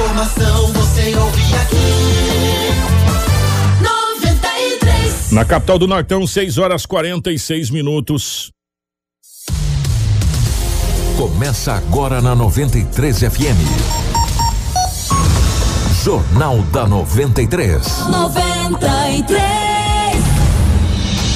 informação você ouve aqui. 93. Na capital do Nortão, 6 horas 46 minutos. Começa agora na 93 FM. Jornal da 93. 93.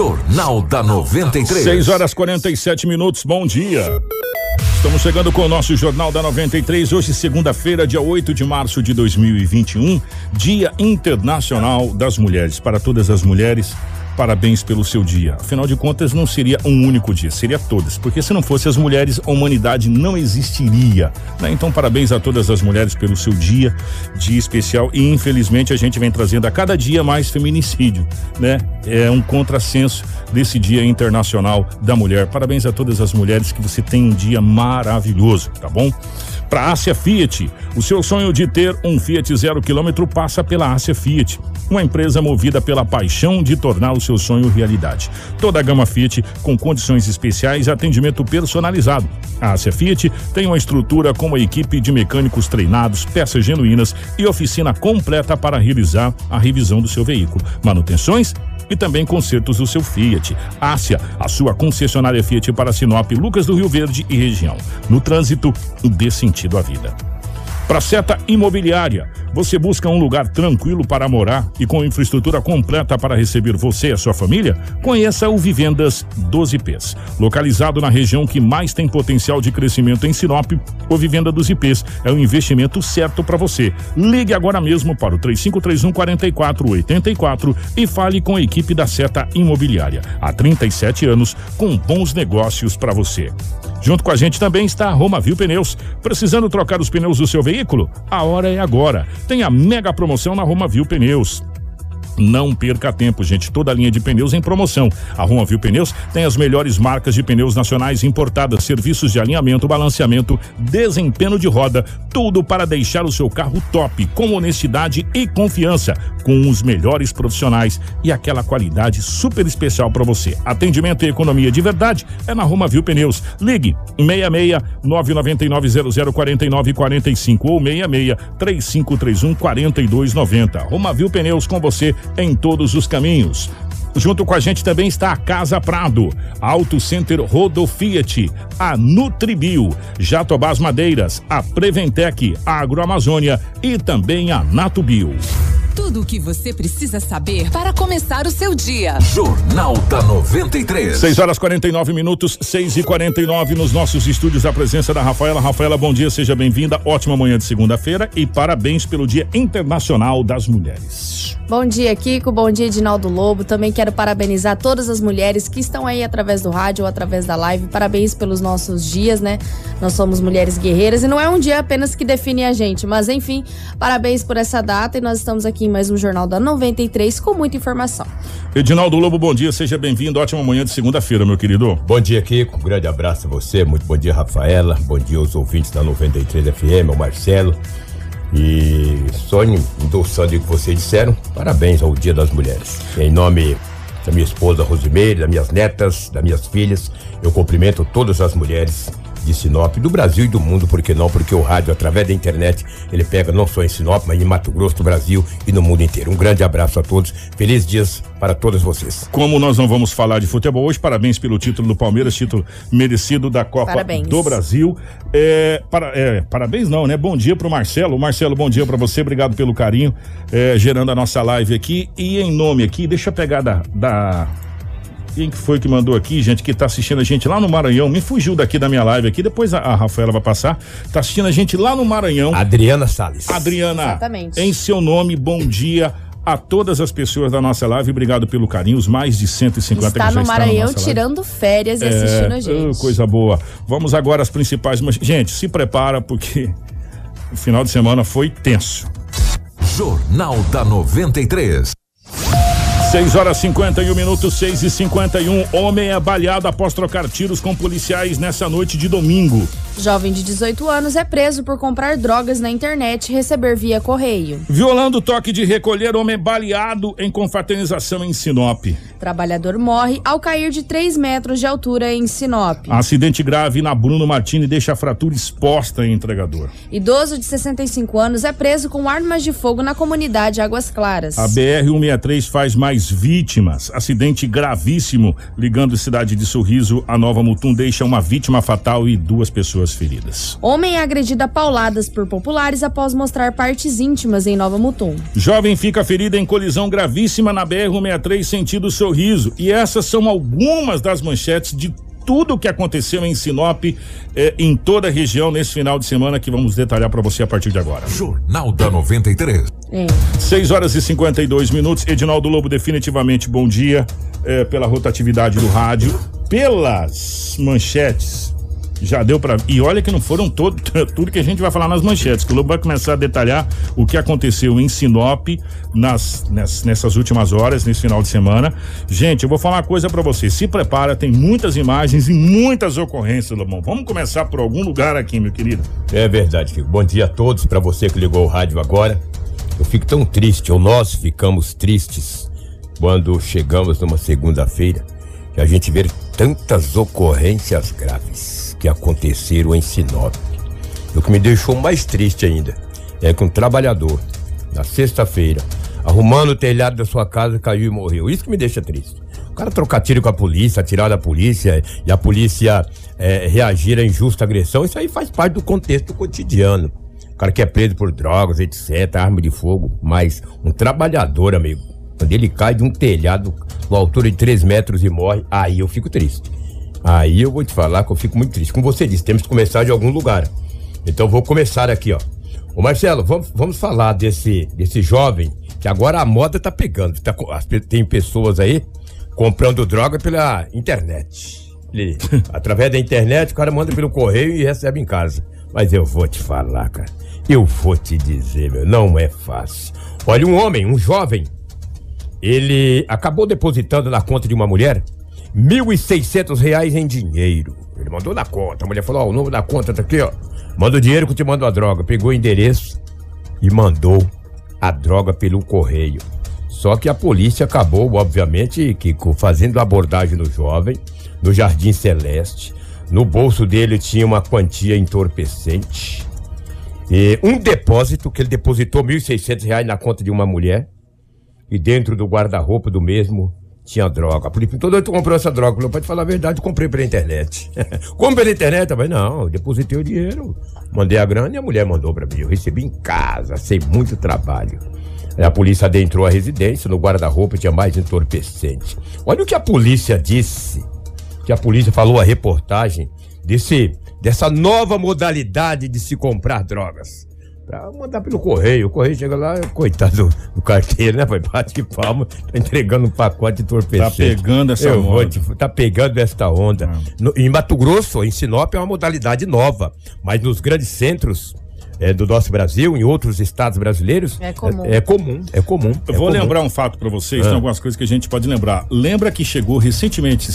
Jornal da 93. 6 horas 47 minutos, bom dia. Estamos chegando com o nosso Jornal da 93, hoje, segunda-feira, dia 8 de março de 2021, Dia Internacional das Mulheres. Para todas as mulheres, parabéns pelo seu dia. Afinal de contas, não seria um único dia, seria todas. Porque se não fosse as mulheres, a humanidade não existiria. Né? Então, parabéns a todas as mulheres pelo seu dia, dia especial. E infelizmente a gente vem trazendo a cada dia mais feminicídio, né? É um contrassenso desse Dia Internacional da Mulher. Parabéns a todas as mulheres que você tem um dia maravilhoso, tá bom? Para Ásia Fiat, o seu sonho de ter um Fiat zero quilômetro passa pela Ásia Fiat, uma empresa movida pela paixão de tornar o seu sonho realidade. Toda a gama Fiat com condições especiais e atendimento personalizado. A Ásia Fiat tem uma estrutura com uma equipe de mecânicos treinados, peças genuínas e oficina completa para realizar a revisão do seu veículo, manutenções e também consertos do seu Fiat. Ásia, a sua concessionária Fiat para Sinop, Lucas do Rio Verde e região. No trânsito, dê sentido à vida. Para Seta Imobiliária, você busca um lugar tranquilo para morar e com infraestrutura completa para receber você e a sua família? Conheça o Vivendas 12Ps. Localizado na região que mais tem potencial de crescimento em Sinop, o Vivenda dos IPs é o investimento certo para você. Ligue agora mesmo para o 3531 4484 e fale com a equipe da Seta Imobiliária. Há 37 anos, com bons negócios para você. Junto com a gente também está a Roma Viu Pneus. Precisando trocar os pneus do seu veículo? A hora é agora. Tem a mega promoção na Roma Viu Pneus. Não perca tempo, gente. Toda a linha de pneus em promoção. A Roma Viu Pneus tem as melhores marcas de pneus nacionais importadas, serviços de alinhamento, balanceamento, desempenho de roda, tudo para deixar o seu carro top, com honestidade e confiança, com os melhores profissionais e aquela qualidade super especial para você. Atendimento e economia de verdade é na Roma Viu Pneus. Ligue 66 999 0049 45 ou 66 3531 4290. Roma Viu Pneus com você em todos os caminhos. Junto com a gente também está a Casa Prado, Auto Center Rodo Fiat, a Nutribio, Jatobás Madeiras, a Preventec, a Agroamazônia e também a Natubio. Tudo o que você precisa saber para começar o seu dia. Jornal da 93. 6 horas 49 minutos, 6 e 49 nos nossos estúdios. A presença da Rafaela. Rafaela, bom dia, seja bem-vinda. Ótima manhã de segunda-feira e parabéns pelo Dia Internacional das Mulheres. Bom dia, Kiko. Bom dia, Edinaldo Lobo. Também quero parabenizar todas as mulheres que estão aí através do rádio ou através da live. Parabéns pelos nossos dias, né? Nós somos mulheres guerreiras e não é um dia apenas que define a gente, mas enfim, parabéns por essa data e nós estamos aqui em mais um Jornal da 93 com muita informação. Edinaldo Lobo, bom dia, seja bem-vindo. Ótima manhã de segunda-feira, meu querido. Bom dia, Kiko. Um grande abraço a você. Muito bom dia, Rafaela. Bom dia aos ouvintes da 93 FM, ao Marcelo. E em- endossando o que vocês disseram, parabéns ao Dia das Mulheres. Em nome da minha esposa Rosimeire, das minhas netas, das minhas filhas, eu cumprimento todas as mulheres de Sinop, do Brasil e do mundo, por que não? Porque o rádio, através da internet, ele pega não só em Sinop, mas em Mato Grosso, do Brasil e no mundo inteiro. Um grande abraço a todos. Felizes dias para todas vocês. Como nós não vamos falar de futebol hoje, parabéns pelo título do Palmeiras, título merecido da Copa Parabéns. do Brasil. É, para, é, parabéns não, né? Bom dia pro Marcelo. Marcelo, bom dia para você, obrigado pelo carinho, é, gerando a nossa live aqui. E em nome aqui, deixa eu pegar da. da quem que foi que mandou aqui, gente, que tá assistindo a gente lá no Maranhão? Me fugiu daqui da minha live aqui, depois a, a Rafaela vai passar. Tá assistindo a gente lá no Maranhão. Adriana Salles. Adriana, Exatamente. em seu nome, bom dia a todas as pessoas da nossa live. Obrigado pelo carinho, os mais de 150 Está que já no na Maranhão live. tirando férias e assistindo a É, gente. oh, coisa boa. Vamos agora às principais. mas, Gente, se prepara porque o final de semana foi tenso. Jornal da 93. 6 horas 51 minutos, 6 e 51 Homem é baleado após trocar tiros com policiais nessa noite de domingo. Jovem de 18 anos é preso por comprar drogas na internet e receber via correio. Violando o toque de recolher, homem baleado em confraternização em Sinop. Trabalhador morre ao cair de 3 metros de altura em Sinop. Acidente grave na Bruno Martini deixa a fratura exposta em entregador. Idoso de 65 anos é preso com armas de fogo na comunidade Águas Claras. A BR-163 faz mais vítimas. Acidente gravíssimo ligando cidade de Sorriso a Nova Mutum deixa uma vítima fatal e duas pessoas feridas. Homem é agredido a pauladas por populares após mostrar partes íntimas em Nova Mutum. Jovem fica ferida em colisão gravíssima na BR-163 sentido Sorriso. E essas são algumas das manchetes de tudo o que aconteceu em Sinop, eh, em toda a região nesse final de semana que vamos detalhar para você a partir de agora. Jornal da 93. É. 6 horas e 52 minutos. Edinaldo Lobo, definitivamente bom dia eh, pela rotatividade do rádio, pelas manchetes. Já deu para E olha que não foram todo, tudo que a gente vai falar nas manchetes, que o Lobo vai começar a detalhar o que aconteceu em Sinop nas, ness- nessas últimas horas, nesse final de semana. Gente, eu vou falar uma coisa para você. Se prepara, tem muitas imagens e muitas ocorrências, Lobão. Vamos começar por algum lugar aqui, meu querido. É verdade, Kiko. Bom dia a todos, pra você que ligou o rádio agora. Eu fico tão triste, ou nós ficamos tristes, quando chegamos numa segunda-feira e a gente vê tantas ocorrências graves que aconteceram em Sinop. E o que me deixou mais triste ainda é que um trabalhador, na sexta-feira, arrumando o telhado da sua casa, caiu e morreu. Isso que me deixa triste. O cara trocar tiro com a polícia, atirar da polícia e a polícia eh, reagir à injusta agressão, isso aí faz parte do contexto cotidiano. O cara que é preso por drogas, etc., arma de fogo, mas um trabalhador, amigo, quando ele cai de um telhado com altura de 3 metros e morre, aí eu fico triste. Aí eu vou te falar que eu fico muito triste. Como você disse, temos que começar de algum lugar. Então vou começar aqui, ó. Ô Marcelo, vamos, vamos falar desse, desse jovem que agora a moda tá pegando. Tá, tem pessoas aí comprando droga pela internet. Ele- através da internet, o cara manda pelo correio e recebe em casa. Mas eu vou te falar, cara. Eu vou te dizer, meu, não é fácil. Olha, um homem, um jovem, ele acabou depositando na conta de uma mulher 1.600 reais em dinheiro. Ele mandou na conta. A mulher falou: Ó, o número da conta tá aqui, ó. Manda o dinheiro que eu te mando a droga. Pegou o endereço e mandou a droga pelo correio. Só que a polícia acabou, obviamente, co- fazendo abordagem no jovem, no Jardim Celeste. No bolso dele tinha uma quantia entorpecente. E um depósito que ele depositou 1.600 reais na conta de uma mulher. E dentro do guarda-roupa do mesmo tinha droga. Polícia perguntou, "Onde tu comprou essa droga? Falei, pode falar a verdade, comprei pela internet. Como pela internet? Falei, não, depositei o dinheiro, mandei a grana e a mulher mandou pra mim. Eu recebi em casa, sem muito trabalho. A polícia adentrou a residência, no guarda-roupa tinha mais entorpecente. Olha o que a polícia disse, que a polícia falou a reportagem desse, dessa nova modalidade de se comprar drogas. Pra mandar pelo correio. O correio chega lá, coitado do, do carteiro, né? Foi bate palma, tá entregando um pacote de entorpecente. Tá pegando essa Eu te- tá pegando esta onda. No- em Mato Grosso, em Sinop, é uma modalidade nova. Mas nos grandes centros eh, do nosso Brasil, em outros estados brasileiros, É comum. É, é comum, é comum. Eu é vou comum. lembrar um fato pra vocês, Ah. tem algumas coisas que a gente pode lembrar. Lembra que chegou recentemente,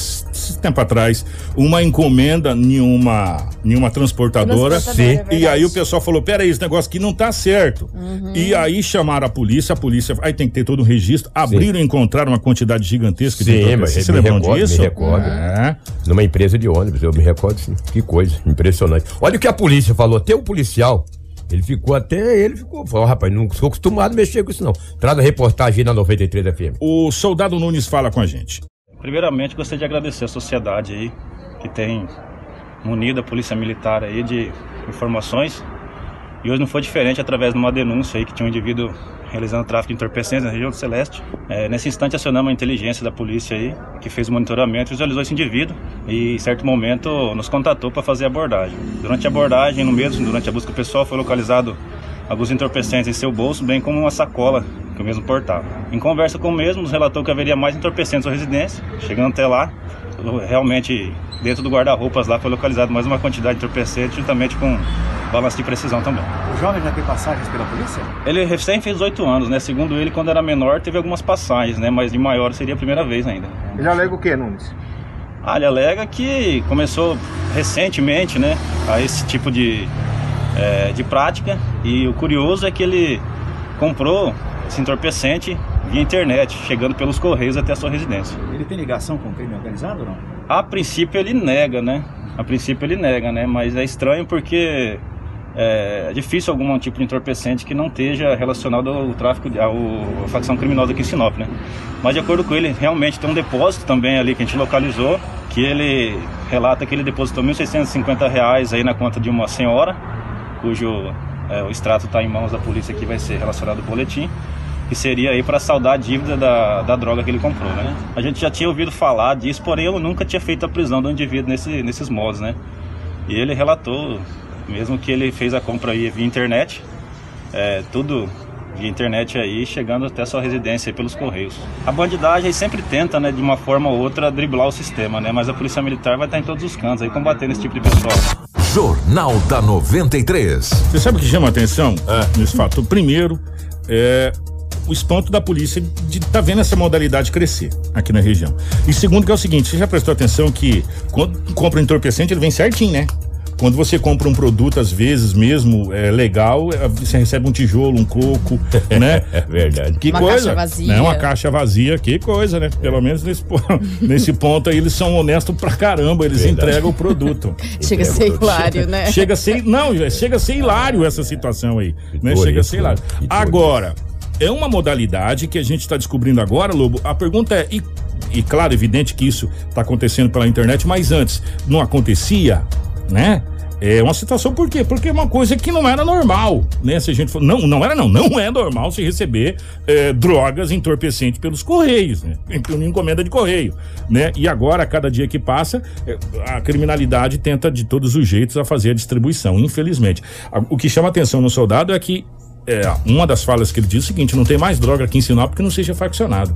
tempo atrás, uma encomenda em uma, em uma transportadora. Transportadora, é e aí o pessoal falou: peraí, esse negócio aqui não tá certo. Uhum. E aí chamaram a polícia, a polícia, aí tem que ter todo um registro, abriram e encontraram uma quantidade gigantesca de Sim, entorpecente. mas Você me lembram recordo, disso? me recordo. É. Numa empresa de ônibus, eu me recordo sim. Que coisa, impressionante. Olha o que a polícia falou, até o policial, ele ficou até, ele ficou, falou, rapaz, não sou acostumado a mexer com isso não. Traz a reportagem aí na 93 FM. O soldado Nunes fala com a gente. Primeiramente, gostaria de agradecer a sociedade aí que tem munido a Polícia Militar aí de informações. E hoje não foi diferente através de uma denúncia aí que tinha um indivíduo realizando tráfico de entorpecentes na região do Celeste. É, nesse instante acionamos a inteligência da polícia aí, que fez o monitoramento, visualizou esse indivíduo e em certo momento nos contatou para fazer a abordagem. Durante a abordagem, no mesmo, durante a busca pessoal, foi localizado alguns entorpecentes em seu bolso, bem como uma sacola que o mesmo portava. Em conversa com o mesmo, nos relatou que haveria mais entorpecentes na residência. Chegando até lá, realmente dentro do guarda-roupas lá foi localizado mais uma quantidade de entorpecente, juntamente com balanço de precisão também. O jovem já tem passagens pela polícia? Ele recém fez 8 anos, né? Segundo ele, quando era menor, teve algumas passagens, né? Mas de maior seria a primeira vez ainda. Ele alega o que, Nunes? Ah, ele alega que começou recentemente, né? A esse tipo de, é, de prática. E o curioso é que ele comprou esse entorpecente via internet, chegando pelos correios até a sua residência. Ele tem ligação com o crime organizado ou não? A princípio ele nega, né? A princípio ele nega, né? Mas é estranho porque é difícil algum tipo de entorpecente que não esteja relacionado ao tráfico, ao, à facção criminosa aqui em Sinop, né? Mas de acordo com ele, realmente tem um depósito também ali que a gente localizou, que ele relata que ele depositou 1.650 reais aí na conta de uma senhora, cujo é, o extrato está em mãos da polícia que vai ser relacionado ao boletim, que seria aí para saldar a dívida da, da droga que ele comprou, né? A gente já tinha ouvido falar disso, porém eu nunca tinha feito a prisão do indivíduo nesse, nesses modos, né? E ele relatou, mesmo que ele fez a compra aí via internet, é, tudo via internet aí, chegando até a sua residência aí pelos correios. A bandidagem sempre tenta, né, de uma forma ou outra, driblar o sistema, né? Mas a polícia militar vai estar em todos os cantos aí combatendo esse tipo de pessoal. Jornal da 93. Você sabe o que chama a atenção nesse fato? Primeiro, é o espanto da polícia de estar tá vendo essa modalidade crescer aqui na região. E segundo que é o seguinte, você já prestou atenção que quando compra um entorpecente, ele vem certinho, né? Quando você compra um produto, às vezes mesmo é legal, é, você recebe um tijolo, um coco, né? É verdade. Que Uma coisa. caixa vazia. Né? Uma caixa vazia, que coisa, né? Pelo menos nesse, nesse ponto aí, eles são honestos pra caramba, eles Verdade. entregam o produto. Chega a ser hilário, né? Chega a ser. Não, chega a ser hilário essa situação aí. Né? Chega a ser hilário. Agora, é uma modalidade que a gente está descobrindo agora, Lobo. A pergunta é. E, e claro, evidente que isso está acontecendo pela internet, mas antes não acontecia, né? É uma situação por quê? Porque é uma coisa que não era normal, né? Se a gente for, não, não era não, não é normal se receber é, drogas entorpecentes pelos correios, né? Em encomenda de correio, né? E agora, a cada dia que passa, é, a criminalidade tenta de todos os jeitos a fazer a distribuição, infelizmente. O que chama atenção no soldado é que é, uma das falas que ele diz é o seguinte: não tem mais droga aqui em Sinop que não seja faccionado.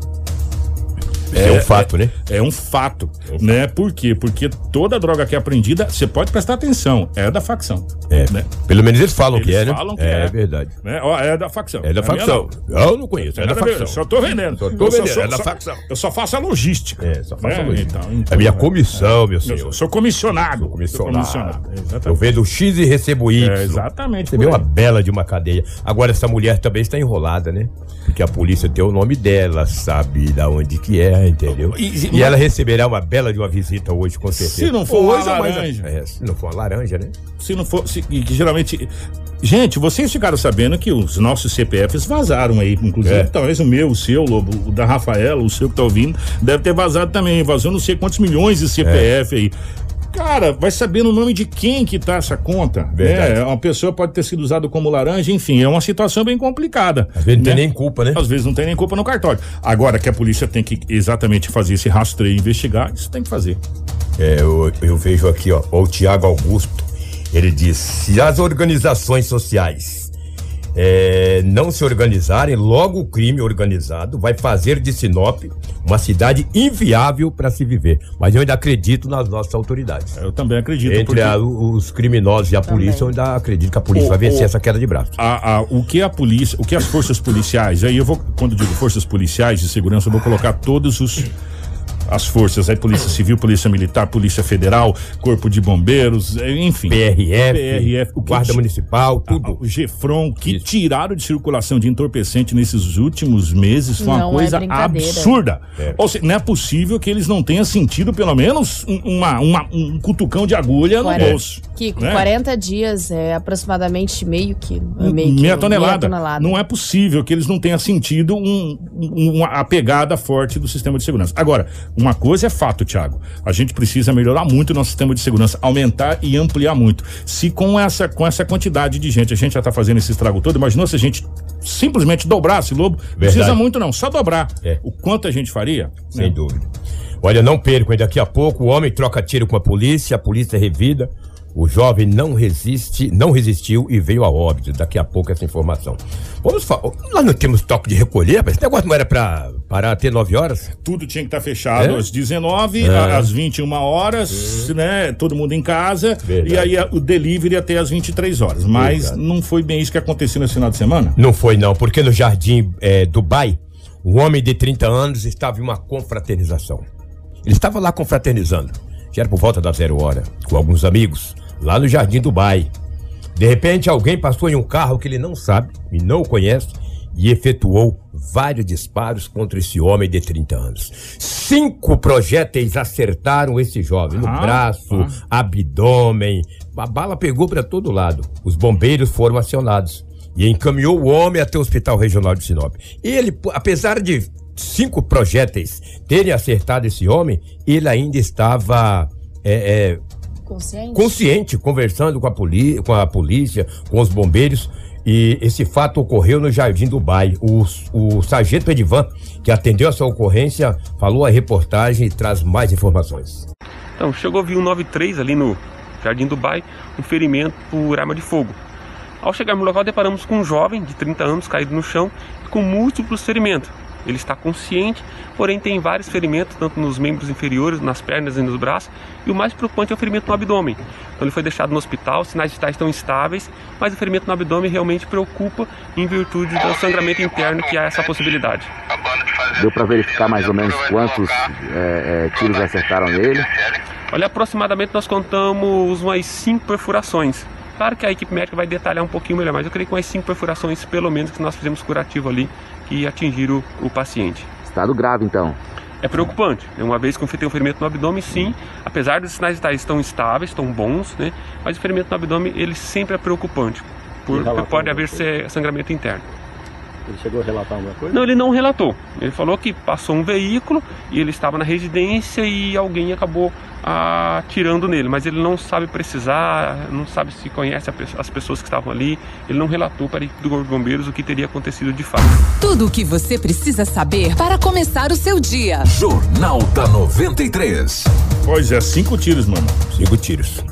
É, um fato, né? É um fato, né? Por quê? Porque toda droga que é apreendida, você pode prestar atenção, é da facção. É. Né? Pelo menos eles falam que Eles é, né? falam que é, é. verdade. Né? Ó, é da facção. É da A minha facção. não. Eu não conheço, é da Nada a ver, facção. Só tô vendendo. Só tô Eu vendendo, sou- é da só- facção. Eu só faço a logística. É, só faço né? a logística. Então, então, É minha é. comissão, meu Eu senhor. sou, sou comissionado. Sou comissionado. é, Eu exatamente. vendo X e recebo Y. É, exatamente. Você vê uma bela de uma cadeia. Agora, essa mulher também está enrolada, né? Porque a polícia tem o nome dela, sabe da onde que é, entendeu? E- E, ela receberá uma bela de uma visita hoje, com certeza. Se não for uma Hoje ou mais- laranja. É, se não for uma laranja, né? Se não for. Se, e que geralmente. Gente, vocês ficaram sabendo que os nossos CPFs vazaram aí, inclusive, É. talvez o meu, o seu, Lobo, o da Rafaela, o seu que tá ouvindo, deve ter vazado também. Vazou não sei quantos milhões de CPF aí. Cara, vai saber no nome de quem que tá essa conta. Verdade. É, uma pessoa pode ter sido usada como laranja, enfim, é uma situação bem complicada. Às vezes não tem né? nem culpa, né? Às vezes não tem nem culpa no cartório. Agora que a polícia tem que exatamente fazer esse rastreio e investigar, isso tem que fazer. É, eu, eu vejo aqui, ó, o Tiago Augusto. Ele diz: se as organizações sociais é, não se organizarem, logo o crime organizado vai fazer de Sinop uma cidade inviável para se viver. Mas eu ainda acredito nas nossas autoridades. Eu também acredito. Entre porque a- os criminosos e a polícia, eu ainda acredito que a polícia O- vai vencer o- essa queda de braço. a- a- o que a polícia, o que as forças policiais, aí eu vou, quando digo forças policiais de segurança, eu vou colocar todos os as forças, aí Polícia Civil, Polícia Militar, Polícia Federal, Corpo de Bombeiros, eh, enfim. PRF, PRF, o Guarda Municipal, tudo. O Gefron, que Isso. tiraram de circulação de entorpecente nesses últimos meses foi uma Não é coisa brincadeira. absurda. É. Ou seja, não é possível que eles não tenham sentido pelo menos um, uma, uma- um cutucão de agulha no Quarenta. bolso. Kiko, né? 40 dias é aproximadamente meio quilo. é meia, quilo, tonelada. meia tonelada. Não é possível que eles não tenham sentido um- um- uma a pegada forte do sistema de segurança. Agora, uma coisa é fato, Thiago. A gente precisa melhorar muito o nosso sistema de segurança, aumentar e ampliar muito. Se com essa, com essa quantidade de gente a gente já está fazendo esse estrago todo, imaginou se a gente simplesmente dobrasse, Lobo? Não Precisa Verdade. muito, não, só dobrar. É. O quanto a gente faria? Sem né? dúvida. Olha, não percam, daqui a pouco o homem troca tiro com a polícia, a polícia é revida. O jovem não resiste, não resistiu e veio a óbito. Daqui a pouco essa informação. Vamos falar. Nós não temos toque de recolher, mas esse negócio não era pra parar até 9 horas? Tudo tinha que estar fechado É? às 19, É. às 21 horas, né? Todo mundo em casa. Verdade. E aí a- o delivery até às 23 horas. Mas Verdade. não foi bem isso que aconteceu nesse final de semana? Não foi não, porque no Jardim eh, Dubai, um homem de 30 anos estava em uma confraternização. Ele estava lá confraternizando. Já era por volta da zero hora, com alguns amigos, lá no Jardim Dubai. De repente, alguém passou em um carro que ele não sabe e não o conhece e efetuou vários disparos contra esse homem de 30 anos. Cinco projéteis acertaram esse jovem no Ah, braço, abdômen. A bala pegou para todo lado. Os bombeiros foram acionados e encaminhou o homem até o Hospital Regional de Sinop. Ele, apesar de cinco projéteis terem acertado esse homem, ele ainda estava é, é, Consciente? consciente, conversando com a, poli com a polícia, com os bombeiros. E esse fato ocorreu no Jardim Dubai. O, o sargento Edivan, que atendeu essa ocorrência, falou a reportagem e traz mais informações. Então, chegou a vir um 93 ali no Jardim Dubai, um ferimento por arma de fogo. Ao chegarmos no local, deparamos com um jovem de 30 anos caído no chão com múltiplos ferimentos. Ele está consciente, porém tem vários ferimentos, tanto nos membros inferiores, nas pernas e nos braços, e o mais preocupante é o ferimento no abdômen. Então ele foi deixado no hospital, os sinais vitais estão estáveis, mas o ferimento no abdômen realmente preocupa em virtude do sangramento interno que há essa possibilidade. Deu para verificar mais ou menos quantos é, é, tiros acertaram nele? Olha, aproximadamente nós contamos umas cinco perfurações. Claro que a equipe médica vai detalhar um pouquinho melhor, mas eu creio que umas cinco perfurações, pelo menos, que nós fizemos curativo ali, que atingiram o paciente. Estado grave então. É preocupante. né? Uma vez que tem um ferimento no abdômen, sim, apesar dos sinais vitais estão estáveis, estão bons, né? Mas o ferimento no abdômen, ele sempre é preocupante. Por, pode haver sangramento interno. Ele chegou a relatar alguma coisa? Não, ele não relatou. Ele falou que passou um veículo e ele estava na residência e alguém acabou atirando nele, mas ele não sabe precisar, não sabe se conhece as pessoas que estavam ali. Ele não relatou para a equipe do Corpo de Bombeiros o que teria acontecido de fato. Tudo o que você precisa saber para começar o seu dia. Jornal da 93. Pois é, cinco tiros, mano. Cinco tiros.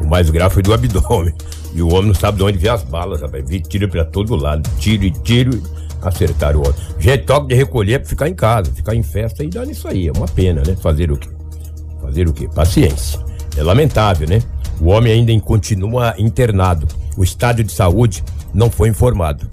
O mais grave foi do abdômen. E o homem não sabe de onde veio as balas, rapaz. Vi tiro pra todo lado. Tiro e tiro. Acertaram o homem. Gente, toque de recolher é pra ficar em casa, ficar em festa e dá nisso aí. É uma pena, né? Fazer o quê? Fazer o quê? Paciência. É lamentável, né? O homem ainda continua internado. O estado de saúde não foi informado.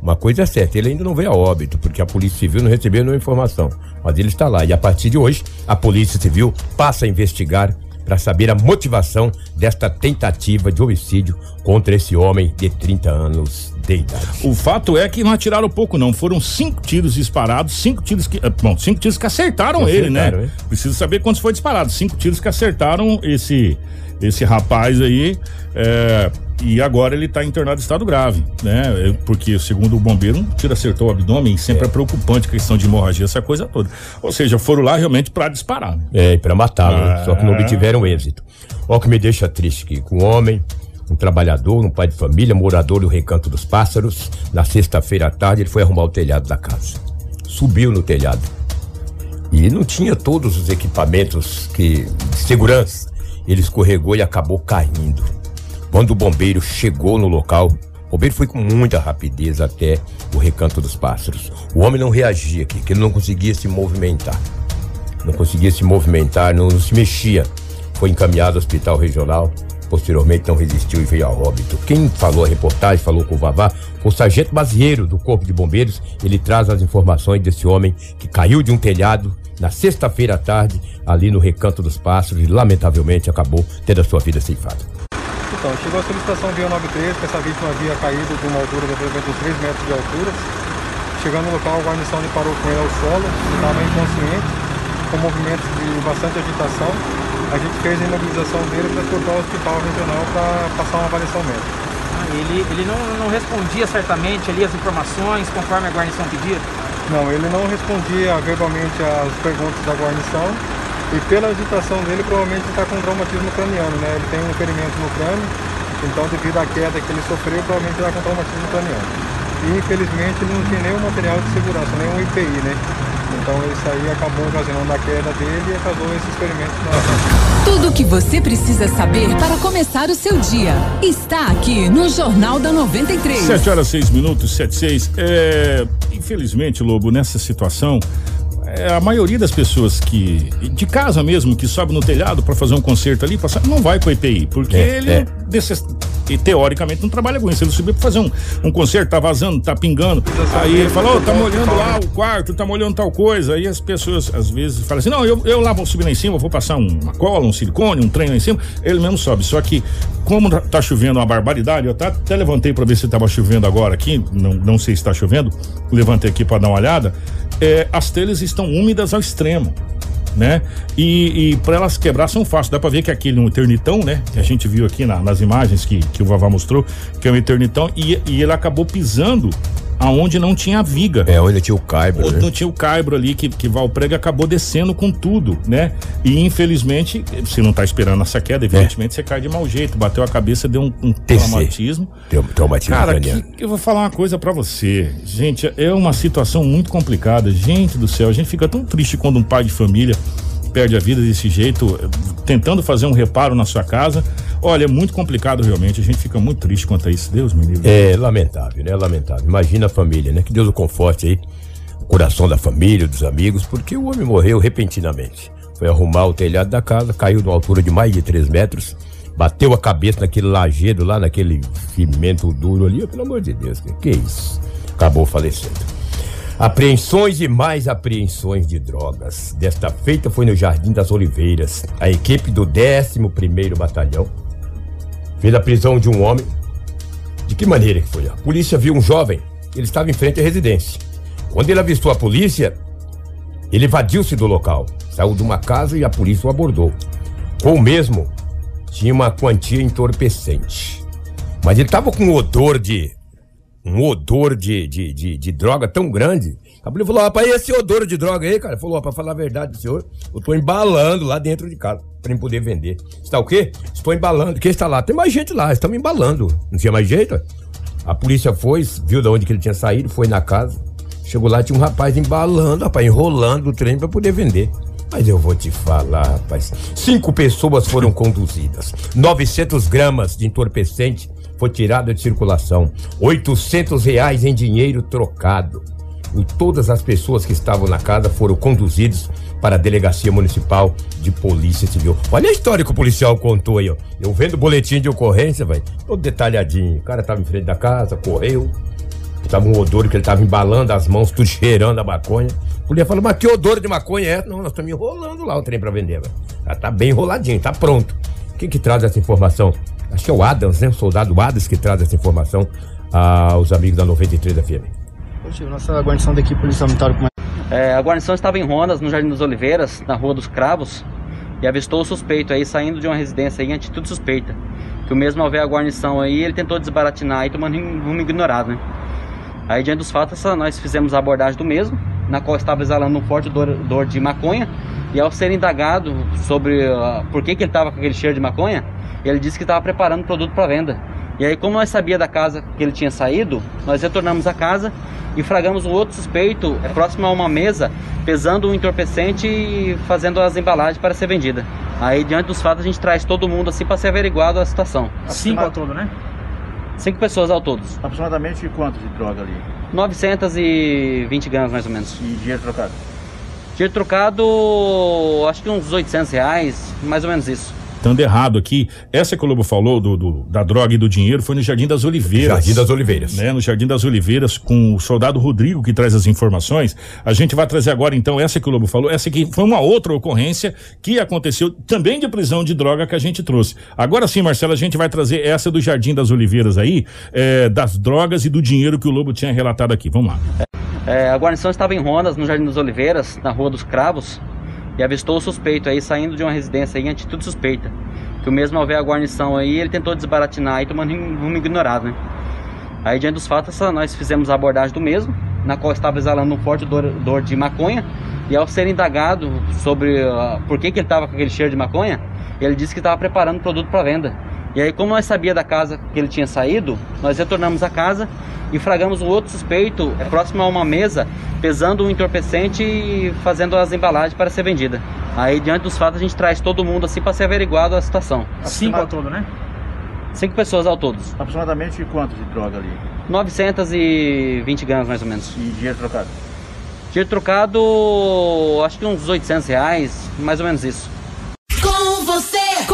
Uma coisa é certa, ele ainda não veio a óbito, porque a Polícia Civil não recebeu nenhuma informação. Mas ele está lá. E a partir de hoje, a Polícia Civil passa a investigar para saber a motivação desta tentativa de homicídio contra esse homem de 30 anos de idade. O fato é que não atiraram pouco, não. Foram cinco tiros disparados, cinco tiros que. eh, Bom, cinco tiros que acertaram, Que ele, né? acertaram, é. Preciso saber quantos foi disparado. Cinco tiros que acertaram esse, esse rapaz aí. é, e agora ele tá internado em estado grave, né? É, Porque, segundo o bombeiro, um tiro acertou o abdômen, sempre é, preocupante a questão de hemorragia, essa coisa toda. Ou seja, foram lá realmente para disparar. né? É, para matá-lo, né? Ah. só que não obtiveram êxito. Olha o que me deixa triste aqui, com um homem, um trabalhador, um pai de família, morador do Recanto dos Pássaros, na sexta-feira à tarde ele foi arrumar o telhado da casa. Subiu no telhado. E não tinha todos os equipamentos que, de segurança. Ele escorregou e acabou caindo. Quando o bombeiro chegou no local, o bombeiro foi com muita rapidez até o Recanto dos Pássaros. O homem não reagia que ele não conseguia se movimentar não conseguia se movimentar, não se mexia. Foi encaminhado ao hospital regional, posteriormente não resistiu e veio a óbito. Quem falou a reportagem, falou com o Vavá, o sargento Basieiro do Corpo de Bombeiros. Ele traz as informações desse homem que caiu de um telhado na sexta-feira à tarde, ali no Recanto dos Pássaros, e lamentavelmente acabou tendo a sua vida ceifada. Então, chegou a solicitação via 93 que essa vítima havia caído de uma altura de aproximadamente uns 3 metros de altura. Chegando no local, a guarnição lhe parou com ele ao solo, estava inconsciente, com movimentos de bastante agitação. A gente fez a imobilização dele para transportar ao hospital regional para passar uma avaliação médica. Ah, Ele, ele não, não respondia certamente ali as informações conforme a guarnição pedia? Não, ele não respondia verbalmente às perguntas da guarnição e pela agitação dele provavelmente está com traumatismo craniano, né? Ele tem um ferimento no crânio, então devido à queda que ele sofreu, provavelmente está com traumatismo craniano. E infelizmente ele não tinha nenhum material de segurança, nenhum IPI, né? Então isso aí acabou ocasionando a queda dele e causou esses ferimentos na Tudo o que você precisa saber para começar o seu dia está aqui no Jornal da 93. 7 horas 6 minutos, 7 6. É, infelizmente, Lobo, nessa situação, a maioria das pessoas que de casa mesmo que sobe no telhado para fazer um concerto ali, passa, não vai pro EPI, porque É, ele é. desses- teoricamente não trabalha com isso. Ele subiu para fazer um, um concerto, tá vazando, tá pingando. Aí ele fala, ô, tá molhando lá o quarto, tá molhando tal coisa. Aí as pessoas às vezes falam assim: "Não, eu, eu lá vou subir lá em cima, vou passar um- uma cola, um silicone, um trem lá em cima". Ele mesmo sobe. Só que como tá- tá chovendo uma barbaridade, eu até, até levantei para ver se tava chovendo agora aqui, não, não sei se tá chovendo. Levantei aqui para dar uma olhada. É, as telhas estão úmidas ao extremo, né? E, e para elas quebrar são fáceis. Dá para ver que aquele um eternitão, né? Que a gente viu aqui na- nas imagens que, que o Vavá mostrou, que é um eternitão, e, e ele acabou pisando aonde não tinha viga. É, onde tinha o caibro, Ou né? Não tinha o caibro ali que, que Valprega acabou descendo com tudo, né? E infelizmente, se não tá esperando essa queda, evidentemente você cai de mau jeito. Bateu a cabeça, deu um, um traumatismo. Tem traumatismo Cara, que, que eu vou falar uma coisa pra você. Gente, é uma situação muito complicada. Gente do céu, a gente fica tão triste quando um pai de família perde a vida desse jeito, tentando fazer um reparo na sua casa. Olha, é muito complicado realmente. A gente fica muito triste quanto a isso. Deus me livre. É lamentável, né? Lamentável. Imagina a família, né? Que Deus o conforte aí, o coração da família, dos amigos, porque o homem morreu repentinamente. Foi arrumar o telhado da casa, caiu numa altura de mais de 3 metros, bateu a cabeça naquele lajedo lá, naquele cimento duro ali. Pelo amor de Deus, que, que isso? Acabou falecendo. Apreensões e mais apreensões de drogas. Desta feita foi no Jardim das Oliveiras. A equipe do 11º Batalhão fez a prisão de um homem de que maneira que foi? A polícia viu um jovem, ele estava em frente à residência. Quando ele avistou a polícia, ele evadiu-se do local, saiu de uma casa e a polícia o abordou. Com o mesmo, tinha uma quantia entorpecente. Mas ele estava com um odor de. Um odor de, de, de, de droga tão grande. A polícia falou: rapaz, e esse odor de droga aí, cara? Falou: ó, pra falar a verdade, senhor, eu tô embalando lá dentro de casa mim poder vender. Está o quê? Estou embalando. Quem está lá? Tem mais gente lá, estamos embalando. Não tinha mais jeito? A polícia foi, viu de onde que ele tinha saído, foi na casa. Chegou lá, tinha um rapaz embalando, rapaz, enrolando o trem pra poder vender. Mas eu vou te falar, rapaz. Cinco pessoas foram conduzidas. 900 gramas de entorpecente foi tirado de circulação. 800 reais em dinheiro trocado. E todas as pessoas que estavam na casa foram conduzidos para a Delegacia Municipal de Polícia Civil. Olha a história que o policial contou aí, ó. Eu vendo o boletim de ocorrência, velho, todo detalhadinho. O cara tava em frente da casa, correu. Tava um odor que ele tava embalando as mãos, tudo cheirando a maconha. A polícia falou, mas que odor de maconha é? Não, nós estamos enrolando lá o trem pra vender, velho. Já tá bem enroladinho, tá pronto. Quem que traz essa informação? Acho que é o Adams, né? O soldado Adams que traz essa informação aos amigos da 93 FM. Poxa, nossa guarnição daqui, Polícia Militar, como É, a guarnição estava em rondas no Jardim das Oliveiras, na Rua dos Cravos, e avistou o suspeito aí saindo de uma residência aí em atitude suspeita. Que o mesmo ao ver a guarnição aí, ele tentou desbaratinar aí, tomando um rumo ignorado, né? Aí, diante dos fatos, essa- nós fizemos a abordagem do mesmo, na qual estava exalando um forte odor, odor de maconha, e ao ser indagado sobre ah, por que, que ele estava com aquele cheiro de maconha, ele disse que estava preparando o produto para venda. E aí, como nós sabia da casa que ele tinha saído, nós retornamos à casa e fragamos um outro suspeito é, próximo a uma mesa, pesando um entorpecente e fazendo as embalagens para ser vendida. Aí, diante dos fatos, a gente traz todo mundo assim para ser averiguado a situação. Cinco ao todo, né? Cinco pessoas ao todo. Aproximadamente quanto de droga ali? 920 gramas mais ou menos. E dinheiro trocado? Dinheiro trocado, acho que uns 800 reais, mais ou menos isso. Estando errado aqui, essa que o Lobo falou do, do- da droga e do dinheiro foi no Jardim das Oliveiras. Jardim das Oliveiras. Né? No Jardim das Oliveiras, com o soldado Rodrigo que traz as informações. A gente vai trazer agora, então, essa que o Lobo falou. Essa aqui foi uma outra ocorrência que aconteceu também de prisão de droga que a gente trouxe. Agora sim, Marcelo, a gente vai trazer essa do Jardim das Oliveiras aí, eh, das drogas e do dinheiro que o Lobo tinha relatado aqui. Vamos lá. É, a guarnição estava em rondas no Jardim das Oliveiras, na Rua dos Cravos, e avistou o suspeito aí saindo de uma residência em atitude suspeita. Que o mesmo ao ver a guarnição aí, ele tentou desbaratinar aí, tomando um rumo ignorado, né? Aí, diante dos fatos, nós fizemos a abordagem do mesmo, na qual estava exalando um forte odor, de maconha, e ao ser indagado sobre ah, por que, que ele estava com aquele cheiro de maconha, ele disse que estava preparando o produto para venda. E aí, como nós sabia da casa que ele tinha saído, nós retornamos à casa e fragamos um outro suspeito é, próximo a uma mesa, pesando um entorpecente e fazendo as embalagens para ser vendida. Aí, diante dos fatos, a gente traz todo mundo assim para ser averiguado a situação. Cinco ao todo, né? Cinco pessoas ao todo. Aproximadamente quanto de droga ali? 920 gramas, mais ou menos. E dinheiro trocado? Dinheiro trocado, acho que uns 800 reais, mais ou menos isso.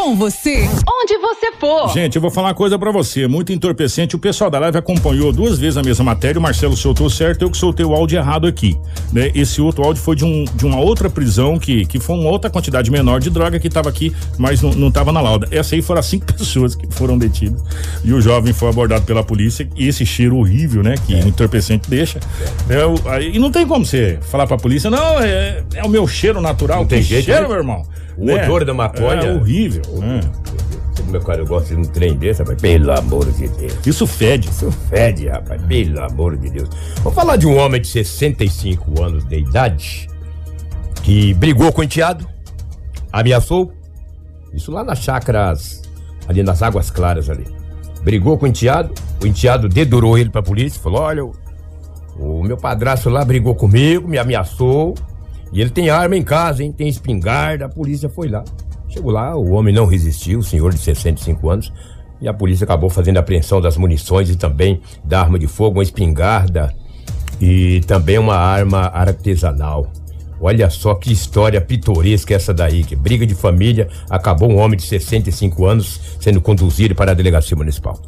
Com você. Onde você for. Gente, eu vou falar uma coisa pra você, muito entorpecente. O pessoal da live acompanhou duas vezes a mesma matéria. O Marcelo soltou certo, eu que soltei o áudio errado aqui. Né? Esse outro áudio foi de, um, de uma outra prisão que, que foi uma outra quantidade menor de droga que tava aqui, mas não, não tava na lauda. Essa aí foram as cinco pessoas que foram detidas. E o jovem foi abordado pela polícia. E esse cheiro horrível, né? Que o entorpecente deixa. É, o- aí- e não tem como você falar pra polícia, não, é, é o meu cheiro natural. Não tem Que jeito, cheiro, né? meu irmão. O Né? odor da maconha. É horrível. né? Meu cara, eu gosto de um trem desse, rapaz. Pelo amor de Deus. Isso fede. Isso fede, rapaz. Pelo amor de Deus. Vamos falar de um homem de 65 anos de idade que brigou com o enteado, ameaçou. Isso lá nas chácaras, ali nas Águas Claras ali. Brigou com o enteado, o enteado dedurou ele pra polícia, falou: olha, o, o meu padrasto lá brigou comigo, me ameaçou. E ele tem arma em casa, hein? Tem espingarda. A polícia foi lá. Chegou lá, o homem não resistiu, o senhor de 65 anos. E a polícia acabou fazendo apreensão das munições e também da arma de fogo, uma espingarda e também uma arma artesanal. Olha só que história pitoresca essa daí, que briga de família, acabou um homem de 65 anos sendo conduzido para a delegacia municipal.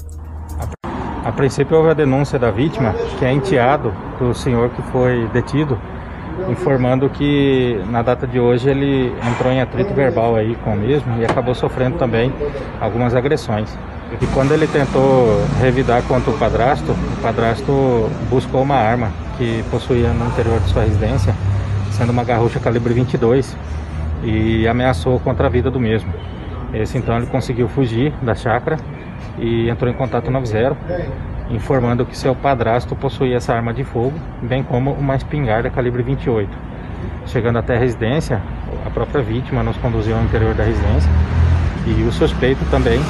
A princípio houve a denúncia da vítima, que é enteado do senhor que foi detido, informando que na data de hoje ele entrou em atrito verbal aí com o mesmo e acabou sofrendo também algumas agressões. E quando ele tentou revidar contra o padrasto, o padrasto buscou uma arma que possuía no interior de sua residência, sendo uma garrucha calibre 22, e ameaçou contra a vida do mesmo. Esse então ele conseguiu fugir da chácara e entrou em contato 90, informando que seu padrasto possuía essa arma de fogo, bem como uma espingarda calibre 28. Chegando até a residência, a própria vítima nos conduziu ao interior da residência e o suspeito também,